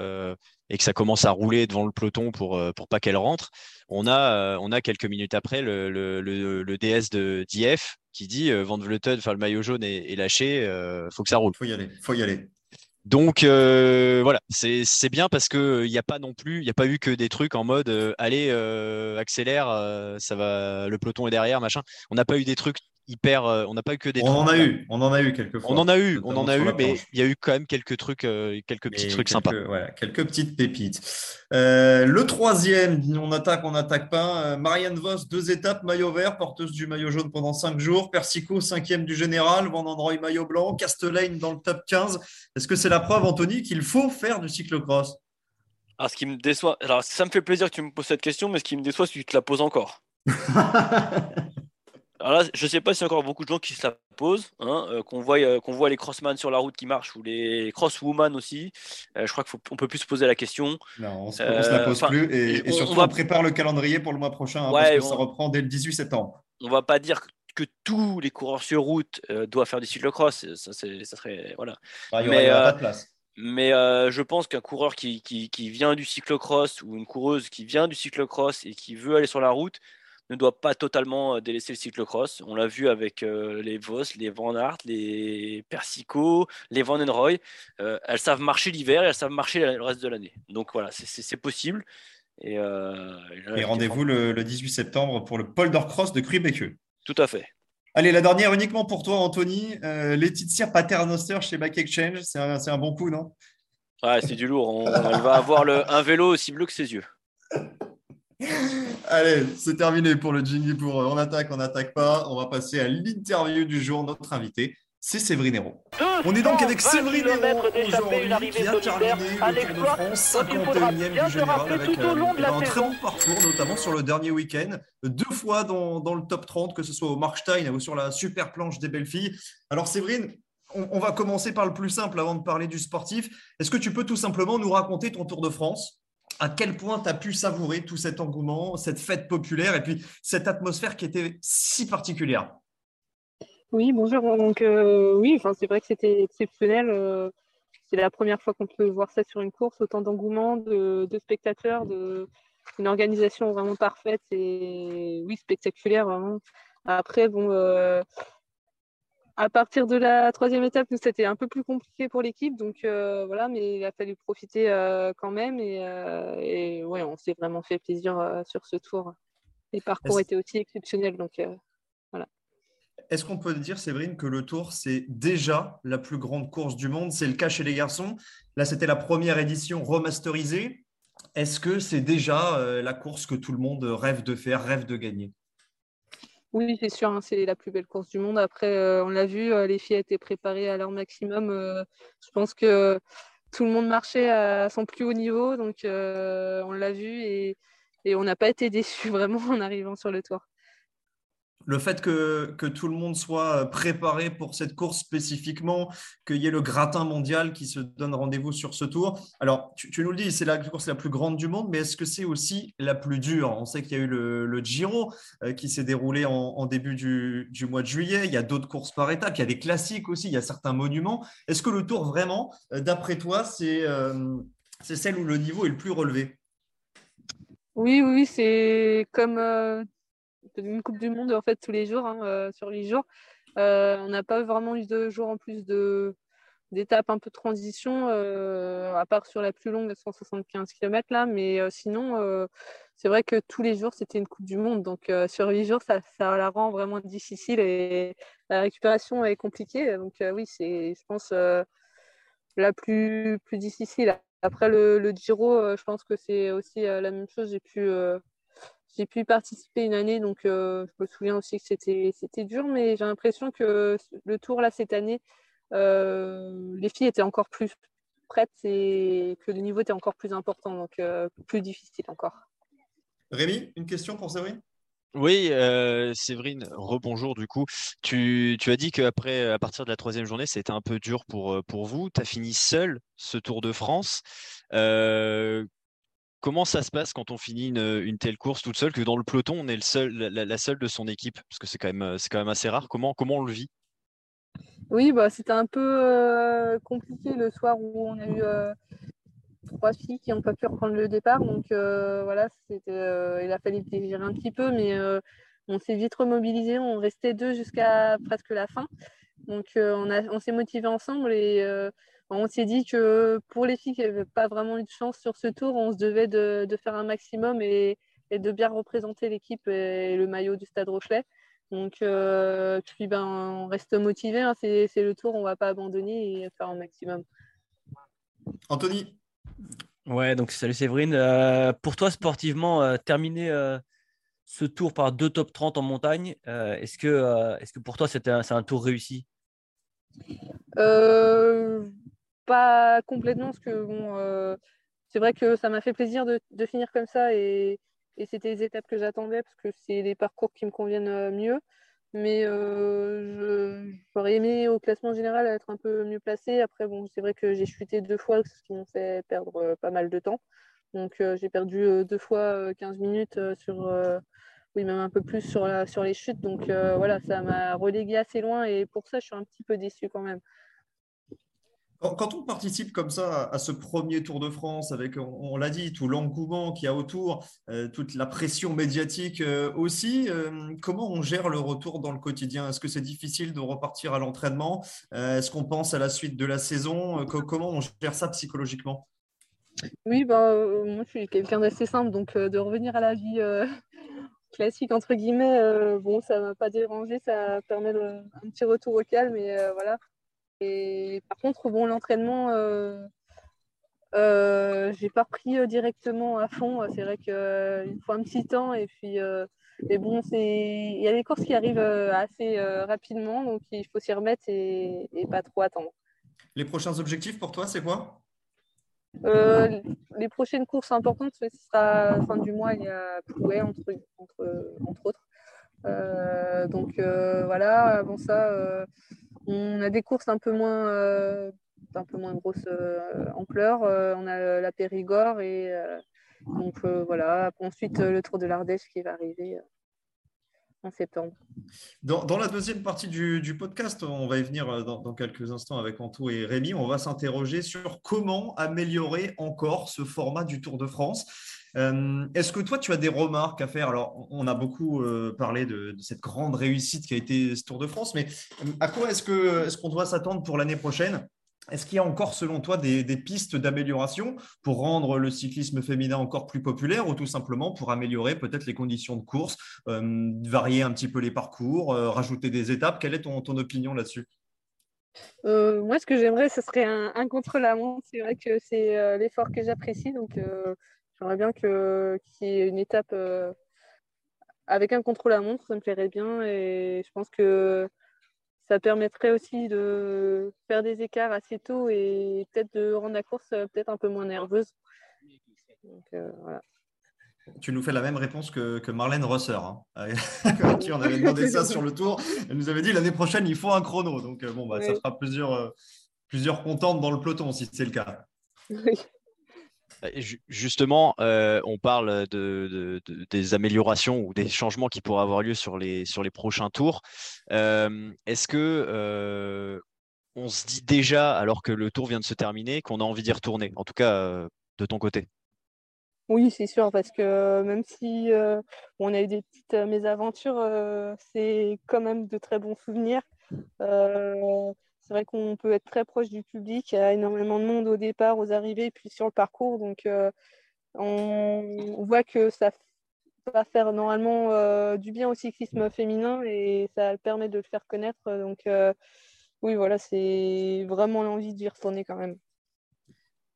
et que ça commence à rouler devant le peloton pour, pour pas qu'elle rentre, on a, on a quelques minutes après le, le, le, DS de d'IF qui dit Van Vleuten, enfin le maillot jaune est, est lâché, faut que ça roule. Faut y aller, faut y aller. Donc euh, voilà, c'est bien parce que il n'y a pas non plus, il n'y a pas eu que des trucs en mode euh, allez euh, accélère, ça va, le peloton est derrière, machin. On n'a pas eu des trucs hyper. Euh, on n'a pas eu que des. On en a eu, on en a eu quelques fois. On en a eu, on en a eu, mais il y a eu quand même quelques trucs, euh, quelques petits trucs sympas. quelques petites pépites. Euh, le troisième, on attaque, on n'attaque pas. Marianne Vos, deux étapes, maillot vert, porteuse du maillot jaune pendant cinq jours. Persico, cinquième du général. Van Androy, maillot blanc. Castellane dans le top 15. Est-ce que c'est la preuve, Anthony, qu'il faut faire du cyclocross? Alors, ce qui me déçoit, alors ça me fait plaisir que tu me poses cette question, mais ce qui me déçoit, c'est que tu te la poses encore. Alors là, je ne sais pas s'il y a encore beaucoup de gens qui se la posent, hein, euh, qu'on voit, euh, qu'on voit les crossman sur la route qui marchent ou les crosswoman aussi. Euh, je crois qu'on peut plus se poser la question. Non, on ne se, la pose plus. Et, surtout, on, prépare le calendrier pour le mois prochain, hein, parce que ça reprend dès le 18 septembre. On ne va pas dire que tous les coureurs sur route doivent faire du cyclocross. Ça, ça serait. Voilà. Bah, il n'y aura, pas de place. Mais je pense qu'un coureur qui, qui, qui, vient du cyclocross ou une coureuse qui vient du cyclocross et qui veut aller sur la route, ne doit pas totalement euh, délaisser le cyclocross. On l'a vu avec euh, les Vos, les Van Aert, les Persico, les Van Roy. Euh, elles savent marcher l'hiver et elles savent marcher le reste de l'année. Donc voilà, c'est possible. Et, rendez-vous le, 18 septembre pour le Polder Cross de Crubecque. Tout à fait. Allez, la dernière uniquement pour toi, Anthony. Laetitia Paternoster chez Back Exchange, c'est un, bon coup, non? Ouais, c'est du lourd. elle va avoir le, un vélo aussi bleu que ses yeux. Allez, c'est terminé pour le jingle pour On attaque, on n'attaque pas. On va passer à l'interview du jour. Notre invité, c'est Séverine Hérault. On est donc avec Séverine Hérault aujourd'hui qui a terminé le Tour de France, 51e du général avec euh, un très bon parcours, notamment sur le dernier week-end, deux fois dans, dans, le top 30, que ce soit au Markstein ou sur la super planche des belles filles. Alors Séverine, on, on va commencer par le plus simple avant de parler du sportif. Est-ce que tu peux tout simplement nous raconter ton Tour de France? À quel point tu as pu savourer tout cet engouement, cette fête populaire et puis cette atmosphère qui était si particulière oui, bonjour. Donc euh, oui, enfin, c'est vrai que c'était exceptionnel. Euh, c'est la première fois qu'on peut voir ça sur une course, autant d'engouement, de, spectateurs, de une organisation vraiment parfaite et oui spectaculaire vraiment. Après, bon, euh, à partir de la troisième étape, nous c'était un peu plus compliqué pour l'équipe, donc voilà, mais il a fallu profiter quand même et, et ouais, on s'est vraiment fait plaisir sur ce tour. Les parcours étaient aussi exceptionnels, donc voilà. Est-ce qu'on peut dire, Séverine, que le Tour, c'est déjà la plus grande course du monde? C'est le cas chez les garçons. Là, c'était la première édition remasterisée. Est-ce que c'est déjà euh, la course que tout le monde rêve de faire, rêve de gagner? Oui, c'est sûr, hein, c'est la plus belle course du monde. Après, euh, on l'a vu, euh, les filles étaient préparées à leur maximum. je pense que tout le monde marchait à son plus haut niveau, donc on l'a vu et, et on n'a pas été déçus vraiment en arrivant sur le Tour le fait que, tout le monde soit préparé pour cette course spécifiquement, qu'il y ait le gratin mondial qui se donne rendez-vous sur ce tour. Alors, tu, nous le dis, c'est la course la plus grande du monde, mais est-ce que c'est aussi la plus dure? On sait qu'il y a eu le, Giro euh, qui s'est déroulé en, début du, mois de juillet. Il y a d'autres courses par étapes. Il y a des classiques aussi. Il y a certains monuments. Est-ce que le tour, vraiment, euh, d'après toi, euh, c'est celle où le niveau est le plus relevé? Oui, oui, c'est comme une Coupe du Monde en fait tous les jours, hein, euh, sur huit jours. Euh, on n'a pas vraiment eu de jours en plus de d'étapes un peu de transition, euh, à part sur la plus longue, 175 km là, mais sinon, c'est vrai que tous les jours, c'était une Coupe du Monde. Donc, sur huit jours, ça, ça, la rend vraiment difficile et la récupération est compliquée. Donc, oui, c'est, je pense, la plus, plus difficile. Après le, le Giro, je pense que c'est aussi la même chose. J'ai pu j'ai pu participer une année, donc euh, je me souviens aussi que c'était, c'était dur, mais j'ai l'impression que le tour là cette année, euh, les filles étaient encore plus prêtes et que le niveau était encore plus important, donc euh, plus difficile encore. Rémi, une question pour Séverine? Oui, Séverine, rebonjour du coup. Tu, tu as dit qu'après, à partir de la troisième journée, c'était un peu dur pour, pour vous. Tu as fini seul ce Tour de France. Comment ça se passe quand on finit une, telle course toute seule, que dans le peloton, on est le seul, la, seule de son équipe? Parce que c'est quand, même, quand même assez rare. Comment, on le vit? Oui, bah, c'était un peu euh, compliqué le soir où on a eu euh, trois filles qui n'ont pas pu reprendre le départ. Donc euh, voilà, il a fallu digérer un petit peu, mais on s'est vite remobilisé. On restait deux jusqu'à presque la fin. Donc on, on s'est motivés ensemble et on s'est dit que pour les filles qui n'avaient pas vraiment eu de chance sur ce tour, on se devait de, faire un maximum et, de bien représenter l'équipe et le maillot du Stade Rochelet. Donc, euh, puis ben, on reste motivé. Hein. c'est, le tour, on ne va pas abandonner et faire un maximum. Anthony Ouais, donc salut Séverine. Euh, pour toi, sportivement, euh, terminer ce tour par deux top 30 en montagne, est-ce, que, est-ce que pour toi, c'est un tour réussi? Pas complètement, parce que bon, euh, c'est vrai que ça m'a fait plaisir de, finir comme ça et, c'était les étapes que j'attendais parce que c'est des parcours qui me conviennent euh, mieux. Mais euh, j'aurais aimé au classement général être un peu mieux placé. Après, bon, c'est vrai que j'ai chuté deux fois, ce qui m'ont fait perdre pas mal de temps. Donc j'ai perdu deux fois 15 minutes sur, oui, même un peu plus sur, la, sur les chutes. Donc voilà, ça m'a relégué assez loin et pour ça, je suis un petit peu déçue quand même. Quand on participe comme ça à ce premier Tour de France, avec, on, l'a dit, tout l'engouement qu'il y a autour, euh, toute la pression médiatique euh, aussi, euh, comment on gère le retour dans le quotidien? Est-ce que c'est difficile de repartir à l'entraînement? Est-ce qu'on pense à la suite de la saison? Comment on gère ça psychologiquement? Oui, ben, moi je suis quelqu'un d'assez simple, donc de revenir à la vie classique, entre guillemets, bon, ça ne m'a pas dérangé, ça permet un petit retour au calme, et voilà par contre, bon, l'entraînement, euh, euh, j'ai pas pris directement à fond. C'est vrai qu'il faut un petit temps et puis mais bon, il y a des courses qui arrivent assez rapidement, donc il faut s'y remettre et, pas trop attendre. Les prochains objectifs pour toi, c'est quoi? Les prochaines courses importantes, ce sera fin du mois, il y a Plouet, entre, entre, entre autres. donc voilà, avant ça, on a des courses un peu moins, euh, un grosse euh, ampleur. Euh, on a la Périgord et donc voilà. Ensuite, le Tour de l'Ardèche qui va arriver en septembre. Dans, la deuxième partie du, podcast, on va y venir dans, quelques instants avec Anto et Rémi, on va s'interroger sur comment améliorer encore ce format du Tour de France. Euh, est-ce que toi, tu as des remarques à faire? Alors, on a beaucoup euh, parlé de, cette grande réussite qui a été ce Tour de France, mais euh, à quoi est-ce qu'on doit s'attendre pour l'année prochaine? Est-ce qu'il y a encore, selon toi, des, pistes d'amélioration pour rendre le cyclisme féminin encore plus populaire ou tout simplement pour améliorer peut-être les conditions de course, varier un petit peu les parcours, rajouter des étapes? Quelle est ton, opinion là-dessus? Moi, ce que j'aimerais, ce serait un, un contre-la-montre. C'est vrai que c'est l'effort que j'apprécie. Donc, J'aimerais bien qu'il y ait une étape euh, avec un contrôle à montre, ça me plairait bien et je pense que ça permettrait aussi de faire des écarts assez tôt et peut-être de rendre la course euh, peut-être un peu moins nerveuse. Euh, tu nous fais la même réponse que, Marlène Rosser, hein, qui on avait demandé ça sur le tour. Elle nous avait dit l'année prochaine, il faut un chrono. Donc, bon, bah, ça fera plusieurs, plusieurs contentes dans le peloton si c'est le cas. Oui. Bah, justement, euh, on parle de, des améliorations ou des changements qui pourraient avoir lieu sur les, prochains tours. Euh, est-ce que euh, on se dit déjà, alors que le tour vient de se terminer, qu'on a envie d'y retourner En tout cas, de ton côté? Oui, c'est sûr, parce que même si on a eu des petites mésaventures, c'est quand même de très bons souvenirs. C'est qu'on peut être très proche du public. Il y a énormément de monde au départ, aux arrivées, puis sur le parcours. Donc, euh, on, voit que ça va faire normalement euh, du bien au cyclisme féminin et ça permet de le faire connaître. Donc, euh, oui, voilà, c'est vraiment l'envie d'y retourner quand même.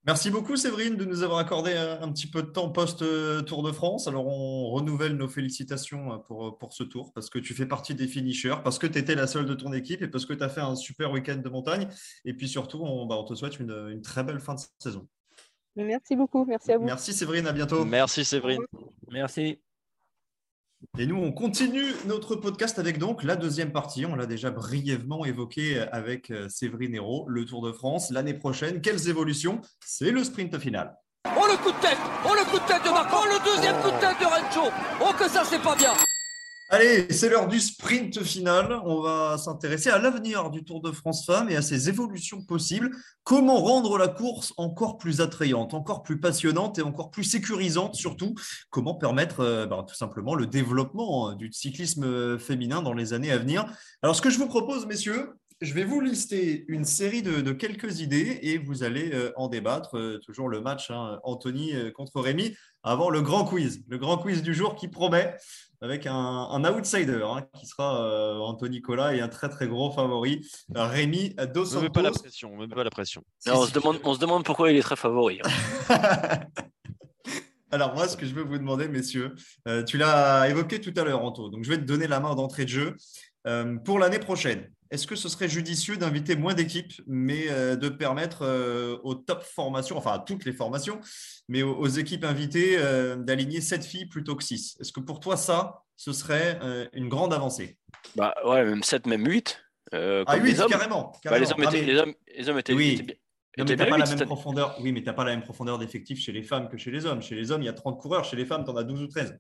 Merci beaucoup Séverine de nous avoir accordé un petit peu de temps post-Tour de France. Alors on renouvelle nos félicitations pour, pour ce tour parce que tu fais partie des finishers, parce que tu étais la seule de ton équipe et parce que tu as fait un super week-end de montagne. Et puis surtout, on, bah, on te souhaite une, une, très belle fin de saison. Merci beaucoup, merci à vous. Merci Séverine, à bientôt. Merci Séverine. Merci. Et nous, on continue notre podcast avec donc la deuxième partie. On l'a déjà brièvement évoqué avec euh, Séverine Hérault, le Tour de France. L'année prochaine, quelles évolutions? C'est le sprint final. Oh le coup de tête Oh le coup de tête de Marco Oh le deuxième coup de tête de Rencho Oh que ça c'est pas bien Allez, c'est l'heure du sprint final. On va s'intéresser à l'avenir du Tour de France Femmes et à ses évolutions possibles. Comment rendre la course encore plus attrayante, encore plus passionnante et encore plus sécurisante surtout? Comment permettre euh, bah, tout simplement le développement hein, du cyclisme euh, féminin dans les années à venir? Alors, ce que je vous propose, messieurs, je vais vous lister une série de, quelques idées et vous allez euh, en débattre. toujours le match hein, Anthony contre Rémi avant le grand quiz, le grand quiz du jour qui promet avec un, outsider hein, qui sera euh, Anthony Nicolas et un très très gros favori, Rémi Dos Santos. On ne met pas la pression. On, met pas la pression. on, se demande, on se demande pourquoi il est très favori. Hein. Alors moi, ce que je veux vous demander, messieurs, euh, tu l'as évoqué tout à l'heure, Anto, donc je vais te donner la main d'entrée de jeu. Euh, pour l'année prochaine, est-ce que ce serait judicieux d'inviter moins d'équipes, mais euh, de permettre euh, aux top formations, enfin à toutes les formations, mais aux, équipes invitées euh, d'aligner 7 filles plutôt que 6 Est-ce que pour toi, ça, ce serait une grande avancée? Bah ouais, même 7, même 8. ah 8, carrément. Bah, les, hommes étaient, les, hommes, les, hommes, étaient, oui. mais tu n'as pas la même profondeur. Oui, mais tu pas la même profondeur d'effectifs chez les femmes que chez les hommes. Chez les hommes, il y a 30 coureurs. Chez les femmes, tu en as 12 ou 13.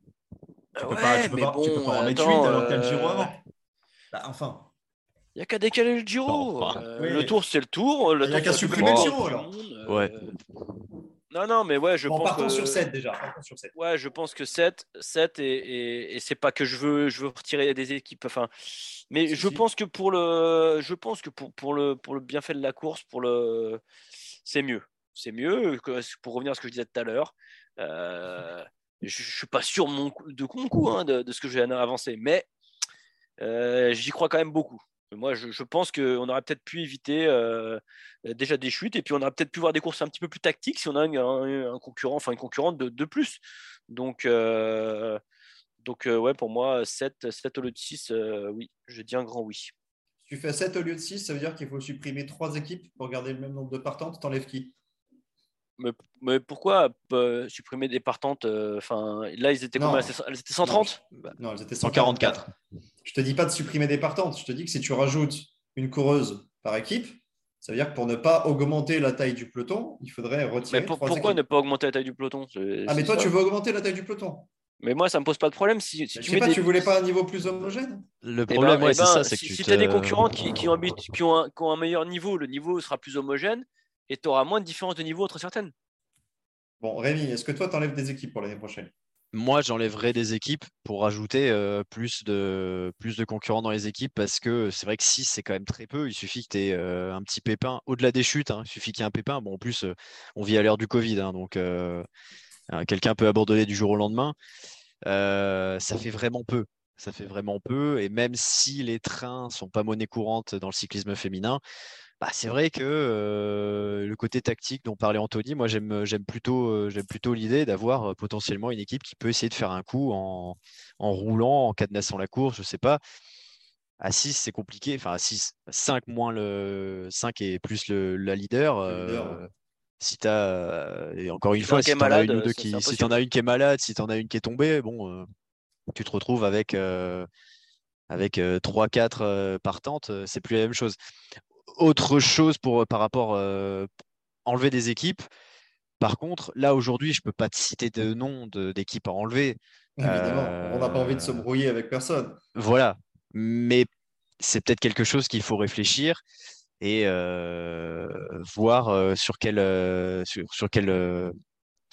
Tu ne peux, pas, tu peux, pas, tu peux pas en mettre 8 alors que tu as le Giro avant. Bah, enfin, il n'y a qu'à décaler le Giro. Euh, le tour, c'est le tour. Il n'y a qu'à supprimer le Giro alors. Ouais. Non, non, mais ouais, je bon, pense. Partons sur 7 déjà. sur 7. Ouais, je pense que 7, 7 et, et, et c'est pas que je veux, je veux retirer des équipes. Enfin, mais je pense que pour le, je pense que pour, pour le, pour le bienfait de la course, pour le, c'est mieux. C'est mieux. Pour revenir à ce que je disais tout à l'heure, euh, je, ne suis pas sûr de mon, de mon coup hein, de, de, ce que j'ai avancé, mais euh, j'y crois quand même beaucoup. Moi, je, pense qu'on aurait peut-être pu éviter déjà des chutes et puis on aurait peut-être pu voir des courses un petit peu plus tactiques si on a un, concurrent, enfin une concurrente de, plus. Donc, donc ouais, pour moi, 7, 7 au lieu de 6, oui, je dis un grand oui. Si tu fais 7 au lieu de 6, ça veut dire qu'il faut supprimer 3 équipes pour garder le même nombre de partantes. T'enlèves qui? Mais, pourquoi supprimer des partantes Enfin, là, ils étaient combien? Elles étaient 130 Non, elles étaient 144. Je te dis pas de supprimer des partantes. Je te dis que si tu rajoutes une coureuse par équipe, ça veut dire que pour ne pas augmenter la taille du peloton, il faudrait retirer. Mais pourquoi ne pas augmenter la taille du peloton? Ah, mais toi, tu veux augmenter la taille du peloton mais moi, ça me pose pas de problème. Si, si tu sais pas, tu voulais pas un niveau plus homogène? Le eh problème, ben, c'est eh ça. Ben, c'est si, tu as des concurrents qui, qui, ont, qui, ont qui, ont un, meilleur niveau, le niveau sera plus homogène et tu auras moins de différence de niveau entre certaines. Bon, Rémi, est-ce que toi, tu enlèves des équipes pour l'année prochaine? Moi, j'enlèverais des équipes pour rajouter euh, plus, de, plus de concurrents dans les équipes parce que c'est vrai que 6, c'est quand même très peu. Il suffit que tu aies euh, un petit pépin. Au-delà des chutes, hein, il suffit qu'il y ait un pépin. Bon, en plus, euh, on vit à l'ère du Covid, hein, donc quelqu'un peut abandonner du jour au lendemain. ça fait vraiment peu ça fait vraiment peu. Et même si les trains sont pas monnaie courante dans le cyclisme féminin, bah, c'est vrai que le côté tactique dont parlait Anthony, moi j'aime plutôt, plutôt l'idée d'avoir potentiellement une équipe qui peut essayer de faire un coup en, roulant, en cadenassant la course, je sais pas. À 6, c'est compliqué. Enfin, à 6, 5 moins le 5 et plus le, la leader. si tu as, et encore une fois, si tu en as une qui, si en as une qui est malade, si tu en as une qui est tombée, bon, tu te retrouves avec, avec 3-4 partantes, c'est plus la même chose autre chose pour, par rapport euh, enlever des équipes. Par contre, là aujourd'hui, je ne peux pas te citer de nom d'équipes à enlever. Évidemment, on n'a pas envie de se euh, brouiller avec personne. Voilà, mais c'est peut-être quelque chose qu'il faut réfléchir et euh, voir sur quel, sur, sur quel,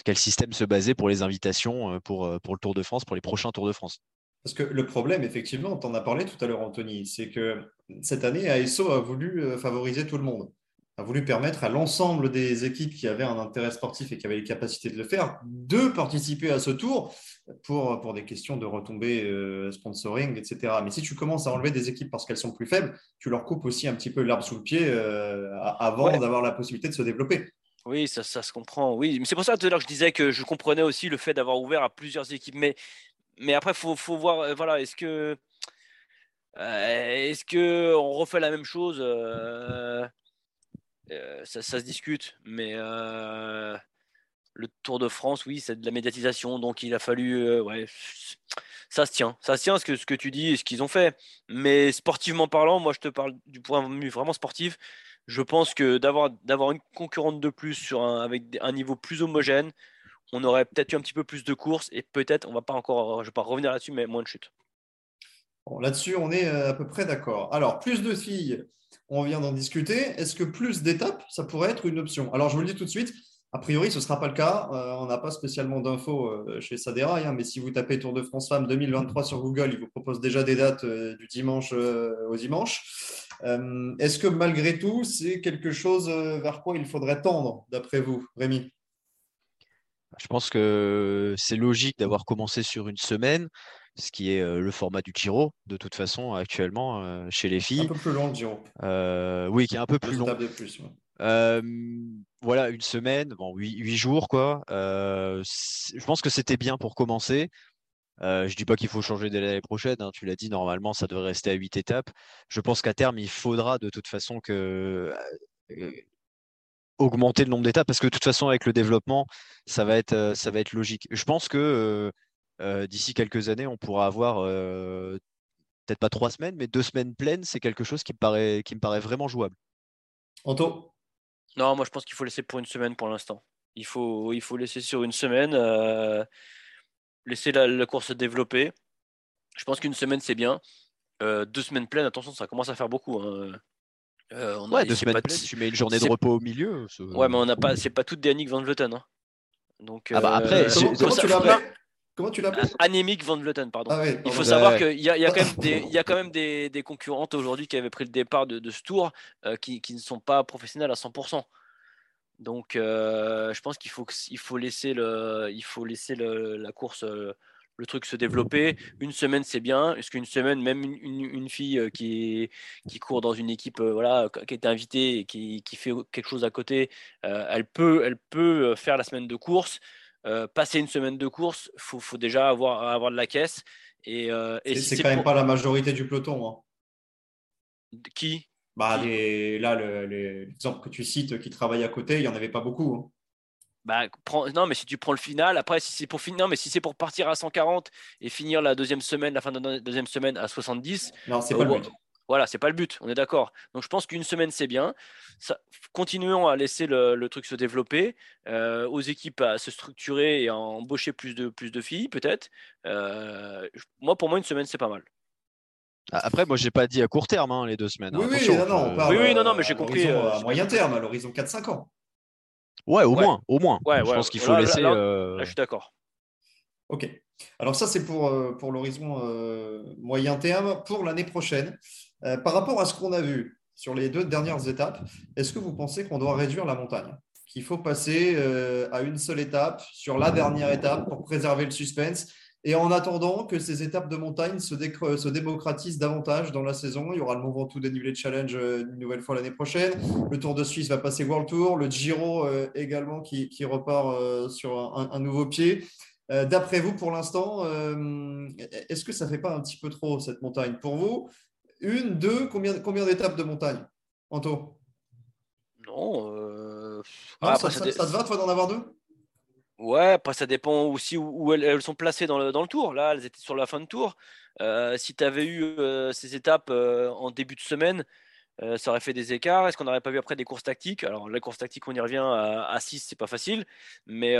quel système se baser pour les invitations pour, pour le Tour de France, pour les prochains Tours de France. Parce que le problème, effectivement, tu en as parlé tout à l'heure, Anthony, c'est que cette année, ASO a voulu euh, favoriser tout le monde, a voulu permettre à l'ensemble des équipes qui avaient un intérêt sportif et qui avaient les capacités de le faire de participer à ce tour pour, pour des questions de retombées euh, sponsoring, etc. Mais si tu commences à enlever des équipes parce qu'elles sont plus faibles, tu leur coupes aussi un petit peu l'herbe sous le pied euh, avant d'avoir la possibilité de se développer. Oui, ça, ça se comprend. Oui, mais c'est pour ça tout à l'heure que je disais que je comprenais aussi le fait d'avoir ouvert à plusieurs équipes. Mais mais après, faut, faut voir, euh, voilà, est-ce que, euh, est-ce que on refait la même chose euh, ça, se discute, mais le Tour de France, oui, c'est de la médiatisation, donc il a fallu, ouais, ça se tient, ça se tient ce que ce que tu dis et ce qu'ils ont fait. Mais sportivement parlant, moi, je te parle du point de vue vraiment sportif. Je pense que d'avoir d'avoir une concurrente de plus sur un, avec un niveau plus homogène, on aurait peut-être eu un petit peu plus de courses et peut-être, on va pas encore, je vais pas revenir là-dessus, mais moins de chutes. Là-dessus, on est euh, à peu près d'accord. Alors, plus de filles, on vient d'en discuter. Est-ce que plus d'étapes, ça pourrait être une option? Alors, je vous le dis tout de suite, a priori, ce ne sera pas le cas. Euh, on n'a pas spécialement d'infos euh, chez Sadera, hein, mais si vous tapez Tour de France Femmes 2023 sur Google, il vous propose déjà des dates du dimanche au dimanche. Est-ce que malgré tout, c'est quelque chose vers quoi il faudrait tendre, d'après vous, Rémi? Je pense que c'est logique d'avoir commencé sur une semaine, ce qui est le format du Giro, de toute façon, actuellement, chez les filles. Un peu plus long le Giro. oui, qui est un peu plus long. voilà, une semaine, bon, huit, jours, quoi. je pense que c'était bien pour commencer. je ne dis pas qu'il faut changer dès l'année prochaine, hein, tu l'as dit, normalement ça devrait rester à huit étapes. Je pense qu'à terme, il faudra de toute façon que augmenter le nombre d'étapes parce que de toute façon avec le développement ça va être euh, ça va être logique. Je pense que euh, euh, d'ici quelques années on pourra avoir peut-être pas trois semaines mais deux semaines pleines c'est quelque chose qui me paraît qui me paraît vraiment jouable. Anto? Non moi je pense qu'il faut laisser pour une semaine pour l'instant. Il faut il faut laisser sur une semaine laisser la, course se développer. Je pense qu'une semaine c'est bien. Deux semaines pleines attention ça commence à faire beaucoup hein. Euh, on ouais, deux semaines, tu mets une journée de repos au milieu. Ouais, mais on n'a pas, c'est pas toute Van Vleuten. Hein. Donc, ah bah après, comment, comment, tu l'appelles Comment tu l'appelles Anémique Van Vleuten, pardon. Ah Il faut savoir qu'il y, a, y a quand même des, y a quand même des, des concurrentes aujourd'hui qui avaient pris le départ de, de ce tour euh, qui, qui, ne sont pas professionnelles à 100%. Donc, euh, je pense qu'il faut, il faut laisser, le, il faut laisser le, la course, euh, le truc se développer. Une semaine, c'est bien. Est-ce qu'une semaine, même une, fille qui, qui court dans une équipe, voilà, qui est invitée et qui, qui, fait quelque chose à côté, elle, peut, elle peut faire la semaine de course. passer une semaine de course, il faut, faut, déjà avoir, avoir de la caisse. Et, et c'est quand même pas la majorité du peloton. Hein. Qui? Bah, les, là, l'exemple que tu cites qui travaille à côté, il n'y en avait pas beaucoup. Hein. Bah, non, mais si tu prends le final, après, si c'est pour finir, mais si c'est pour partir à 140 et finir la deuxième semaine, la fin de la deuxième semaine à 70, non, c'est pas le but. Voilà, c'est pas le but, on est d'accord. Donc je pense qu'une semaine c'est bien. Ça, continuons à laisser le, truc se développer, euh, aux équipes à se structurer et à embaucher plus de, plus de filles peut-être. Euh, moi, pour moi, une semaine c'est pas mal. Après, moi, j'ai pas dit à court terme, hein, les deux semaines. Oui, oui, non, non, oui, oui, non, non, mais j'ai compris. à moyen terme, à l'horizon 4-5 ans. Ouais, au moins, au moins. je pense qu'il faut laisser. Euh, je suis d'accord. Ok. Alors ça, c'est pour, euh, pour l'horizon euh, moyen terme. Pour l'année prochaine, par rapport à ce qu'on a vu sur les deux dernières étapes, est-ce que vous pensez qu'on doit réduire la montagne? Qu'il faut passer à une seule étape sur la dernière étape pour préserver le suspense et en attendant que ces étapes de montagne se, se, démocratisent davantage dans la saison, il y aura le Mont Ventoux dénivelé challenge euh, une nouvelle fois l'année prochaine. Le Tour de Suisse va passer World Tour, le Giro euh, également qui, repart euh, sur un, nouveau pied. D'après vous, pour l'instant, est-ce que ça ne fait pas un petit peu trop cette montagne? Pour vous Une, deux, combien, combien d'étapes de montagne, Anto? Non. Ah, ça, ça, te va, toi, d'en avoir deux? Ouais, ça dépend aussi où, elles, sont placées dans le, dans le, tour. Là, elles étaient sur la fin de tour. Euh, si tu avais eu euh, ces étapes euh, en début de semaine, ça aurait fait des écarts. Est-ce qu'on n'aurait pas vu après des courses tactiques? Alors, la course tactique, on y revient à, à 6, c'est pas facile. Mais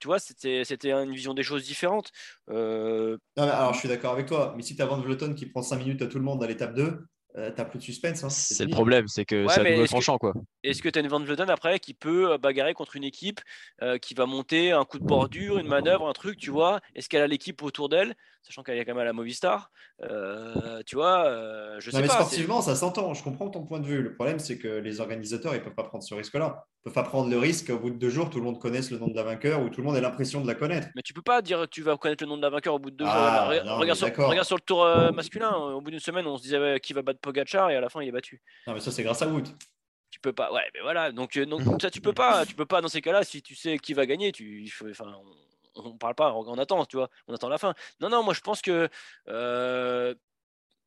tu vois, c'était une vision des choses différentes. alors, je suis d'accord avec toi. Mais si tu as Van qui prend 5 minutes à tout le monde à l'étape 2, euh, t'as plus de suspense. Hein, c'est le problème, c'est que ça c'est tranchant. quoi. Est-ce que tu as une Van Vleuten après qui peut euh, bagarrer contre une équipe euh, qui va monter un coup de bordure, une manœuvre, un truc, tu vois? Est-ce qu'elle a l'équipe autour d'elle? Sachant qu'elle est quand même à la Movistar. tu vois, je sais mais pas. Sportivement, ça s'entend. Je comprends ton point de vue. Le problème, c'est que les organisateurs, ils peuvent pas prendre ce risque-là. Ils peuvent pas prendre le risque au bout de deux jours, tout le monde connaisse le nom de la vainqueur ou tout le monde ait l'impression de la connaître. Mais tu peux pas dire tu vas connaître le nom de la vainqueur au bout de deux jours. Ah, regarde, sur, le tour masculin. Au bout d'une semaine, on se disait qui va battre Pogachar et à la fin, il est battu. Non, mais ça, c'est grâce à Wood. Tu peux pas, ouais, mais voilà. Donc, euh, donc ça, tu peux pas, tu peux pas dans ces cas-là. Si tu sais qui va gagner, tu, enfin, on, parle pas, on, attend, tu vois, on attend la fin. Non, non, moi, je pense que. Euh,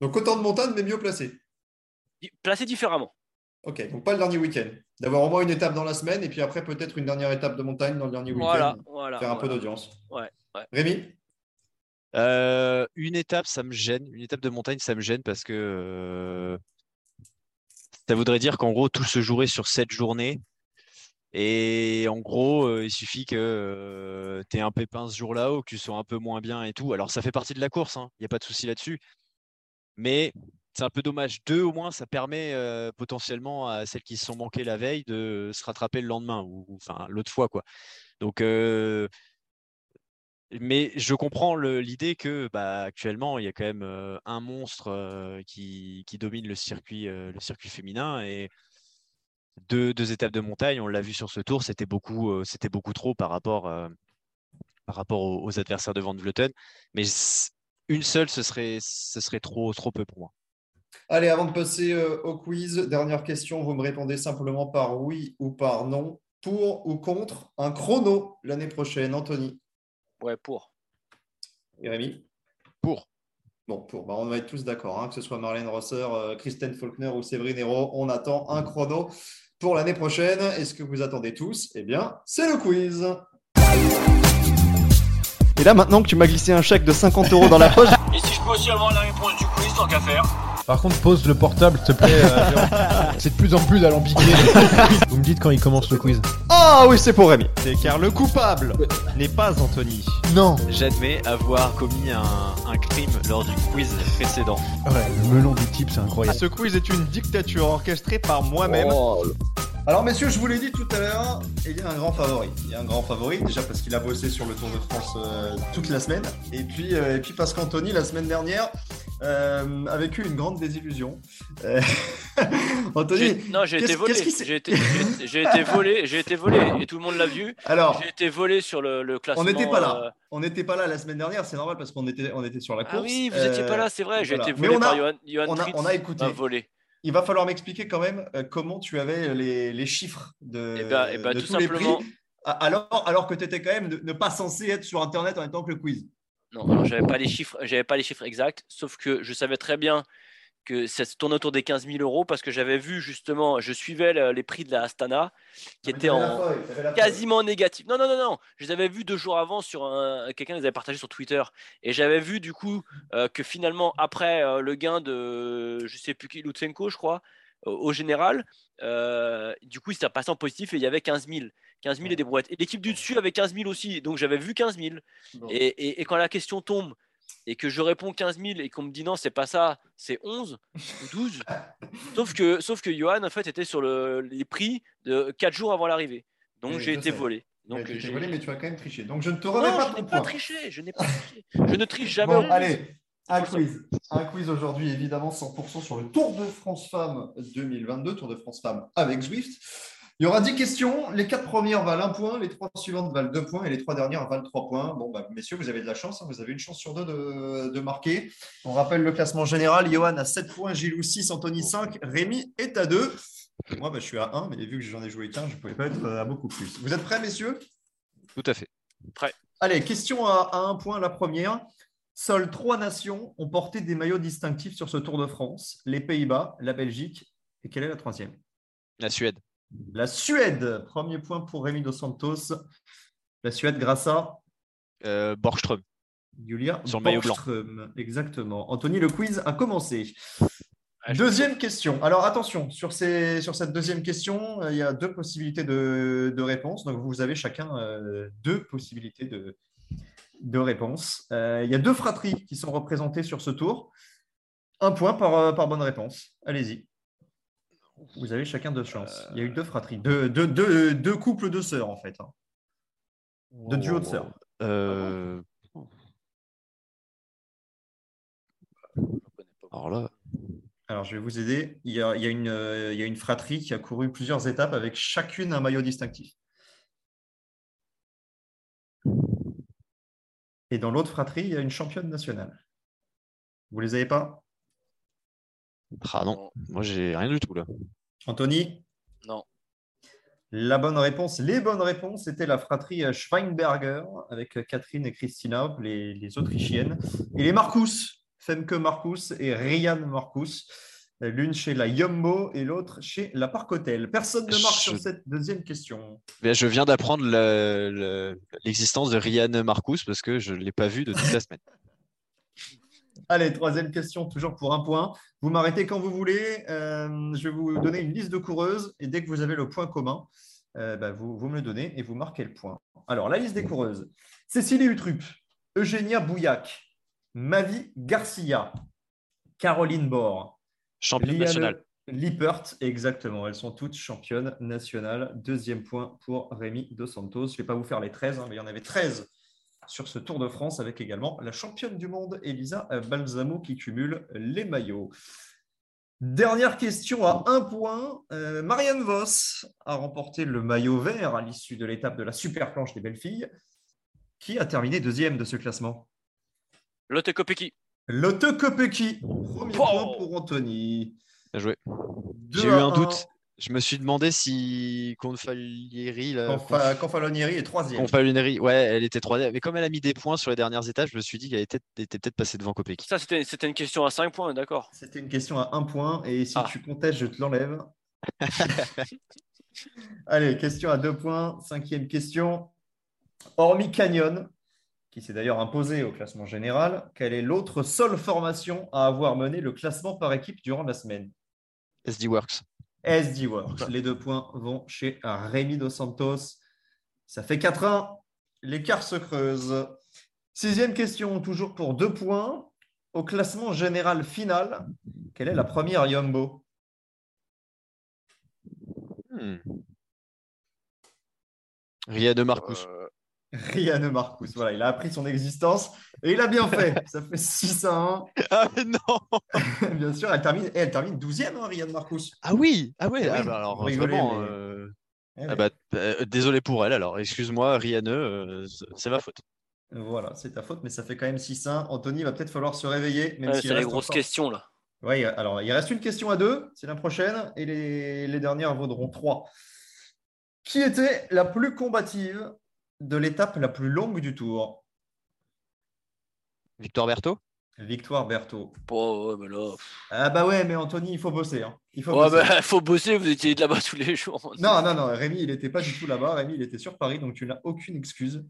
donc autant de montagnes, mais mieux placé. Placé différemment. Ok, donc pas le dernier week-end. D'avoir au moins une étape dans la semaine et puis après peut-être une dernière étape de montagne dans le dernier week-end. Voilà, voilà, faire un peu d'audience. Ouais, ouais. Rémi? Euh, Une étape, ça me gêne. Une étape de montagne, ça me gêne parce que ça voudrait dire qu'en gros, tout se jouerait sur cette journée. Et en gros, il suffit que euh, tu aies un pépin ce jour-là ou que tu sois un peu moins bien et tout. Alors, ça fait partie de la course, il hein, n'y a pas de souci là-dessus. Mais c'est un peu dommage. Deux, au moins, ça permet potentiellement à celles qui se sont manquées la veille de se rattraper le lendemain ou, enfin l'autre fois. quoi. Donc, mais je comprends l'idée que bah, actuellement il y a quand même un monstre qui, domine le circuit, le circuit féminin et deux, deux, étapes de montagne, on l'a vu sur ce tour, c'était beaucoup, c'était beaucoup trop par rapport, par rapport aux, adversaires de Van Vleuten. Mais une seule, ce serait, ce serait trop, trop peu pour moi. Allez, avant de passer au quiz, dernière question, vous me répondez simplement par oui ou par non. Pour ou contre un chrono l'année prochaine, Anthony? Ouais, pour. Et Rémi Pour. Bon, pour. Bah, on va être tous d'accord, hein, que ce soit Marlène Rosser, euh, Kristen Faulkner ou Séverine Hérault, on attend un chrono pour l'année prochaine. Est-ce que vous attendez tous Eh bien, c'est le quiz. Et là, maintenant que tu m'as glissé un chèque de 50 euros dans la poche. Et si je peux aussi avoir la réponse du quiz, tant qu'à faire par contre, pose le portable, s'il te plaît. Euh, c'est de plus en plus alambiqué. Vous me dites quand il commence le quiz. Ah oui, c'est pour Rémi. C'est car le coupable n'est pas Anthony. Non. J'admets avoir commis un, crime lors du quiz précédent. Ouais, le melon du type, c'est incroyable. Ce quiz est une dictature orchestrée par moi-même. Oh. Alors messieurs, je vous l'ai dit tout à l'heure, il y a un grand favori. Il y a un grand favori, déjà parce qu'il a bossé sur le Tour de France euh, toute la semaine. Et puis, euh, et puis parce qu'Anthony, la semaine dernière, euh, a vécu une grande désillusion. Euh, Anthony, non, j'ai été volé. J'ai été, volé. J'ai été volé et tout le monde l'a vu. Alors, j'ai été volé sur le, le classement. on n'était pas là. euh, On n'était pas là la semaine dernière, c'est normal parce qu'on était, on était sur la course. Ah oui, vous n'étiez pas là, c'est vrai. J'ai voilà. été Mais volé on a- par Johan, Johan on a- Tritz on a écouté. volé. Il va falloir m'expliquer quand même euh, comment tu avais les, les chiffres de, ben- eh ben, de tout tous les simplement- prix, alors, alors que tu étais quand même ne, ne pas censé être sur Internet en même temps que le quiz. Non, alors j'avais pas les chiffres, j'avais pas les chiffres exacts, sauf que je savais très bien que ça se tournait autour des 15 000 euros parce que j'avais vu justement, je suivais le- les prix de la Astana qui étaient en quasiment négatif. Non, non, non, non, je les avais vus deux jours avant sur un, quelqu'un les avait partagés sur Twitter et j'avais vu du coup euh, que finalement après euh, le gain de, je sais plus qui, Lutsenko, je crois, au, général, euh, du coup s'est passé en positif et il y avait 15 000. 15 000 et des brouettes. Et l'équipe du dessus avait 15 000 aussi. Donc j'avais vu 15 000. Bon. Et, et- et quand la question tombe et que je réponds 15 000 et qu'on me dit non, c'est pas ça, c'est 11 ou 12. sauf, que, sauf que Johan, en fait, était sur le- les prix de 4 jours avant l'arrivée. Donc j'ai été sais. volé. Donc, tu j'ai- volé, mais tu as quand même triché. Donc je ne te remets non, pas je ton pas point. triché. Je n'ai pas triché. Je ne triche jamais. Bon, allez, un quiz. Un quiz aujourd'hui, évidemment, 100% sur le Tour de France Femmes 2022, Tour de France Femmes avec Zwift. Il y aura 10 questions. Les quatre premières valent un point, les trois suivantes valent deux points et les trois dernières valent trois points. Bon, bah, messieurs, vous avez de la chance. hein, vous avez une chance sur deux de, de marquer. On rappelle le classement général. Johan a 7 points, Gilou 6, Anthony 5, Rémi est à 2. Moi, bah, je suis à 1, mais vu que j'en ai joué qu'un, je ne pouvais pas être à beaucoup plus. Vous êtes prêts, messieurs? Tout à fait. Allez, question à, à un point, la première. Seules trois nations ont porté des maillots distinctifs sur ce Tour de France. Les Pays-Bas, la Belgique. Et quelle est la troisième? La Suède. La Suède. Premier point pour Rémi Dos Santos. La Suède grâce à Euh, Borgström. Julia Sur le maillot blanc. Borgström. Exactement. Anthony, le quiz a commencé. Deuxième question. Alors attention, sur, ces- sur cette deuxième question, euh, il y a deux possibilités de, de réponse. Donc vous avez chacun euh, deux possibilités de, de réponse. Euh, il y a deux fratries qui sont représentées sur ce tour. Un point par, par bonne réponse. Allez-y. Vous avez chacun deux chances. Il y a eu deux fratries, deux, deux, deux- deux couples de sœurs en fait. hein. De duo de sœurs. Euh, Alors là, Alors, je vais vous aider. Il y a, il y a une, euh, il y a une fratrie qui a couru plusieurs étapes avec chacune un maillot distinctif. Et dans l'autre fratrie, il y a une championne nationale. Vous les avez pas? Ah non, moi j'ai rien du tout là. Anthony Non. La bonne réponse, les bonnes réponses, c'était la fratrie Schweinberger avec Catherine et Christina, les, les Autrichiennes, et les Marcus, Femke Marcus et Ryan Marcus, l'une chez la Jumbo et l'autre chez la Parc Hotel. Personne ne marque Je- sur cette deuxième question. Mais je viens d'apprendre le- le- l'existence de Ryan Marcus parce que je ne l'ai pas vu de toute la semaine. Allez, troisième question, toujours pour un point. Vous m'arrêtez quand vous voulez. Euh, je vais vous donner une liste de coureuses et dès que vous avez le point commun, euh, bah, vous, vous me le donnez et vous marquez le point. Alors, la liste des coureuses. Cécilie Utrup, Eugénia Bouillac, Mavi Garcia, Caroline Bord, Championne Liane nationale. Lippert, exactement. Elles sont toutes championnes nationales. Deuxième point pour Rémi Dos Santos. Je ne vais pas vous faire les 13, hein, mais il y en avait 13 sur ce Tour de France avec également la championne du monde Elisa Balsamo qui cumule les maillots. Dernière question à un point. Euh, Marianne Voss a remporté le maillot vert à l'issue de l'étape de la super planche des belles filles. Qui a terminé deuxième de ce classement? Lotte Kopecky. Lotte Kopecky. Premier Wow. point pour Anthony. Bien joué. J'ai eu un. doute. Je me suis demandé si Confalieri, Confa- Confalonieri est troisième. Confalonieri, ouais, elle était troisième. Mais comme elle a mis des points sur les dernières étapes, je me suis dit qu'elle était, était peut-être passée devant Kopecky. Ça, c'était c'était une question à 5 points, d'accord. C'était une question à un point et si Ah. tu contestes, je te l'enlève. Allez, question à deux points. Cinquième question. Hormis Canyon, qui s'est d'ailleurs imposé au classement général, quelle est l'autre seule formation à avoir mené le classement par équipe durant la semaine? SD Works. SD Works. Les deux points vont chez Rémi Dos Santos. Ça fait 4-1. L'écart se creuse. Sixième question, toujours pour deux points. Au classement général final, quelle est la première Yumbo Hmm. Ryan Marcus. Euh, Rianne Marcus. Voilà, il a appris son existence et il a bien fait. Ça fait 6 à 1. Ah mais non Bien sûr, elle termine, et elle termine 12e, hein, Rianne Marcus. Ah oui Ah ouais, Ah oui, ah bah alors vraiment, mais- euh, Eh ah oui. bah, euh, désolé pour elle alors, excuse-moi Rihanna, euh, c'est- ma faute. Voilà, c'est ta faute, mais ça fait quand même 6-1. Anthony, il va peut-être falloir se réveiller. Même c'est grosses encore- questions là. Oui, alors il reste une question à deux, c'est la prochaine, et les, les dernières vaudront trois. Qui était la plus combative de l'étape la plus longue du tour Victor Berthaud? Victoire Berthaud. Bon, ouais, mais là. Ah bah ouais, mais Anthony, il faut bosser. hein. Il faut Ouais, bosser. bah, faut bosser, vous étiez là-bas tous les jours. Non, non, non, Rémi, il n'était pas du tout là-bas. Rémi, il était sur Paris, donc tu n'as aucune excuse.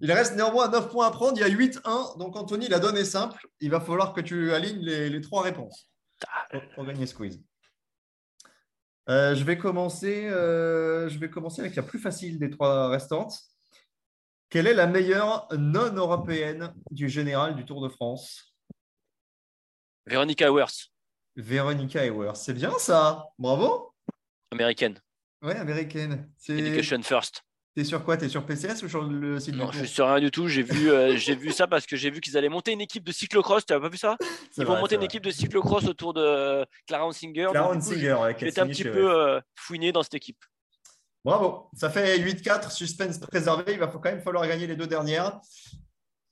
Il reste néanmoins 9 points à prendre. Il y a 8-1. Donc, Anthony, la donne est simple. Il va falloir que tu alignes les, les trois réponses pour, pour gagner ce quiz. Euh, je, vais commencer, euh, je vais commencer avec la plus facile des trois restantes. Quelle est la meilleure non-européenne du général du Tour de France? Véronica Ewers, Véronica Ewers. C'est bien ça. Bravo. américaine. Ouais, américaine. C'est- Education First. T'es sur quoi? T'es sur PCS ou sur le site Non, je suis sur rien du tout. J'ai vu, euh, j'ai vu ça parce que j'ai vu qu'ils allaient monter une équipe de cyclocross. Tu n'as pas vu ça? Ils vont monter une vrai. équipe de cyclocross autour de Clara Hansinger. Clara Hansinger, ouais, été un petit peu euh, fouiné dans cette équipe. Bravo. Ça fait 8-4, suspense préservé. Il va quand même falloir gagner les deux dernières.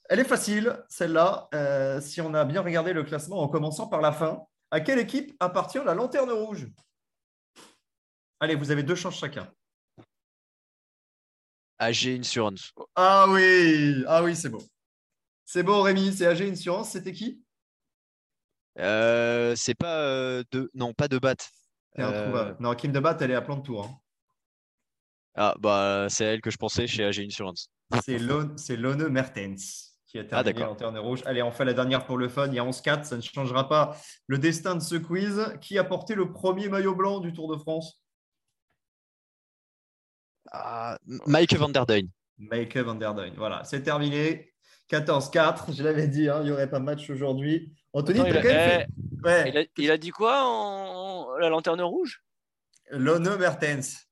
Elle est facile, celle-là. Euh, si on a bien regardé le classement en commençant par la fin, à quelle équipe appartient la lanterne rouge? Allez, vous avez deux chances chacun. AG Insurance. Ah oui, ah oui, c'est beau. C'est beau, Rémi. C'est AG Insurance. C'était qui? Euh, c'est pas euh, de. Non, pas de bat. C'est introuvable. Non, Kim de Bat, elle est à plan de tour. hein. Ah bah c'est à elle que je pensais chez AG Insurance. C'est Lone, Mertens qui a Ah, terminé d'accord. Lanterne Rouge. Allez, on fait la dernière pour le fun. Il y a 11-4. Ça ne changera pas le destin de ce quiz. Qui a porté le premier maillot blanc du Tour de France? Ah, Mike Van Der Duyn. Michael van der Duyn. Voilà, c'est terminé. 14-4. Je l'avais dit, hein, il n'y aurait pas de match aujourd'hui. Anthony, Attends, t'as il, quand a, même fait. Ouais, il a- il a dit quoi en la lanterne rouge? Lone Mertens.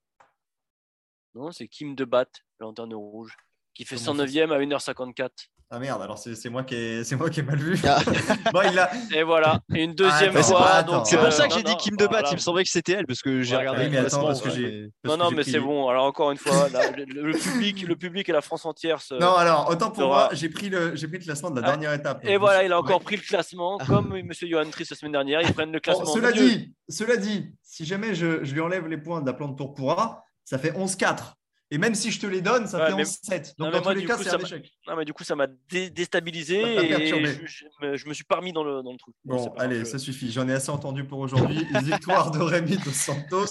Non, c'est Kim de Bat, la lanterne rouge, qui fait Comment 109e à 1h54. Ah merde, alors c'est moi, qui ai- c'est moi qui ai mal vu. Ah. bon, il a. Et voilà, et une deuxième Attends, fois. C'est euh, pour ça que non, j'ai dit Kim de Bat. voilà. Il me semblait que c'était elle parce que j'ai Ouais, regardé Oui, mais attends, classement. parce que ouais. j'ai. parce Non, non, mais pris- c'est bon. Alors encore une fois, là, le, le public, le public et la France entière se. Non, alors, autant pour Sera- moi, j'ai pris, le, j'ai pris le classement de la Ah, dernière étape. Et voilà, il a encore ouais. pris le classement, comme M. Johan Triss la semaine dernière. Ils prennent le Bon, classement. cela, dit, cela dit, si jamais je, je lui enlève les points de la plante Tourpura, ça fait 11-4. Et même si je te les donne, ça Ouais, fait mais- 11-7. Non, Donc, dans moi, tous les cas, c'est un échec. Non, mais du coup, ça m'a dé- déstabilisé Ça et je, je me, je me suis pas remis dans le, dans le truc. Bon, allez, ça suffit. J'en ai assez entendu pour aujourd'hui. Victoire de Rémi Dos Santos,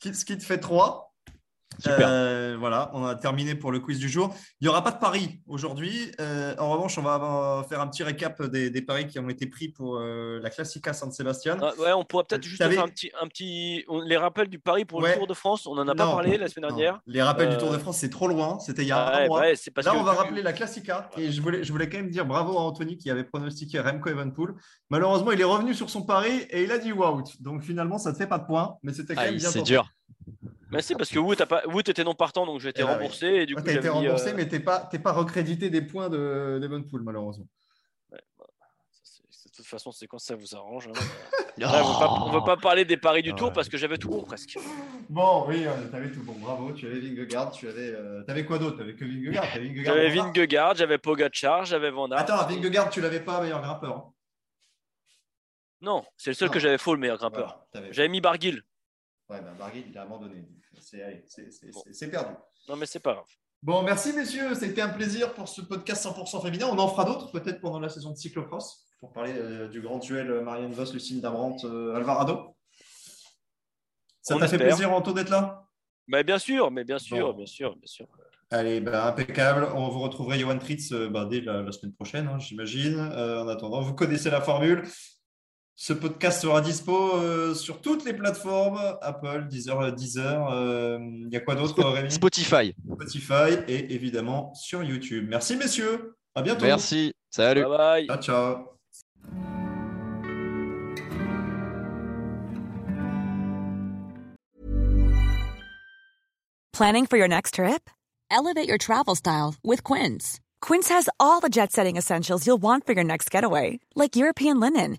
qui, ce qui te fait 3. Super. voilà, on a terminé pour le quiz du jour. Il n'y aura pas de paris aujourd'hui. Euh, en revanche, on va faire un petit récap des, des paris qui ont été pris pour euh, la Classica San Sebastian. Ah, ouais, on pourrait peut-être juste faire un petit, un petit. on- les rappels du Paris pour Ouais. le Tour de France. On en a pas parlé la semaine non. dernière. Les rappels du Tour de Euh, France, c'est trop loin. C'était il y a un mois. ouais, c'est parce Là, que on va rappeler la Classica. Et je voulais, je voulais quand même dire bravo à Anthony qui avait pronostiqué Remco Evenpool. Malheureusement, il est revenu sur son pari et il a dit wow. Donc finalement, ça ne te fait pas de points, mais c'était quand même bien c'est dur. Mais c'est parce que Wood, pas... Wood était non partant, donc j'ai été oui. remboursé. Et du Tu coup, as été j'avais mis, euh, remboursé, mais tu n'es pas, t'es pas recrédité des points de- d'Evenpool, malheureusement. c'est- c'est- De toute façon, c'est quand ça vous arrange. hein. Là, on ne veut pas parler des paris du Ah Tour ouais. parce que j'avais tout bon presque. Bon, oui, tu avais tout bon. Bravo. Tu avais Vingegaard. Tu avais, euh, t'avais quoi d'autre? Tu avais que Vingegaard. t'avais Vingegaard J'avais. Vingegaard, j'avais Pogacar, j'avais Van Aert. Attends, Vingegaard, tu l'avais pas meilleur grimpeur. hein. Non, c'est le seul Non. que j'avais faux, le meilleur grimpeur. Voilà, t'avais- J'avais mis Barguil. Ouais, ben Barguil, il a abandonné. C'est Bon. perdu. Non, mais c'est pas grave. Bon, merci messieurs, c'était un plaisir pour ce podcast 100% féminin. On en fera d'autres peut-être pendant la saison de cyclocross pour parler euh, du grand duel euh, Marianne Vos, Lucine Damrante, euh, Alvarado. Ça t'a fait plaisir Anto d'être là? Mais bien sûr, mais bien sûr, Bon. bien sûr, bien sûr. Allez, ben, impeccable. On vous retrouverait Johan Tritz euh, ben, dès la, la semaine prochaine, hein, j'imagine. En attendant, vous connaissez la formule. Ce podcast sera dispo euh, sur toutes les plateformes Apple, Deezer, Deezer. euh, Il y a quoi d'autre, Rémi? Spotify. Spotify et évidemment sur YouTube. Merci messieurs. À bientôt. Merci. Salut. Bye bye. Ciao, ciao. Planning for your next trip? Elevate your travel style with Quince. Quince has all the jet setting essentials you'll want for your next getaway, like European linen,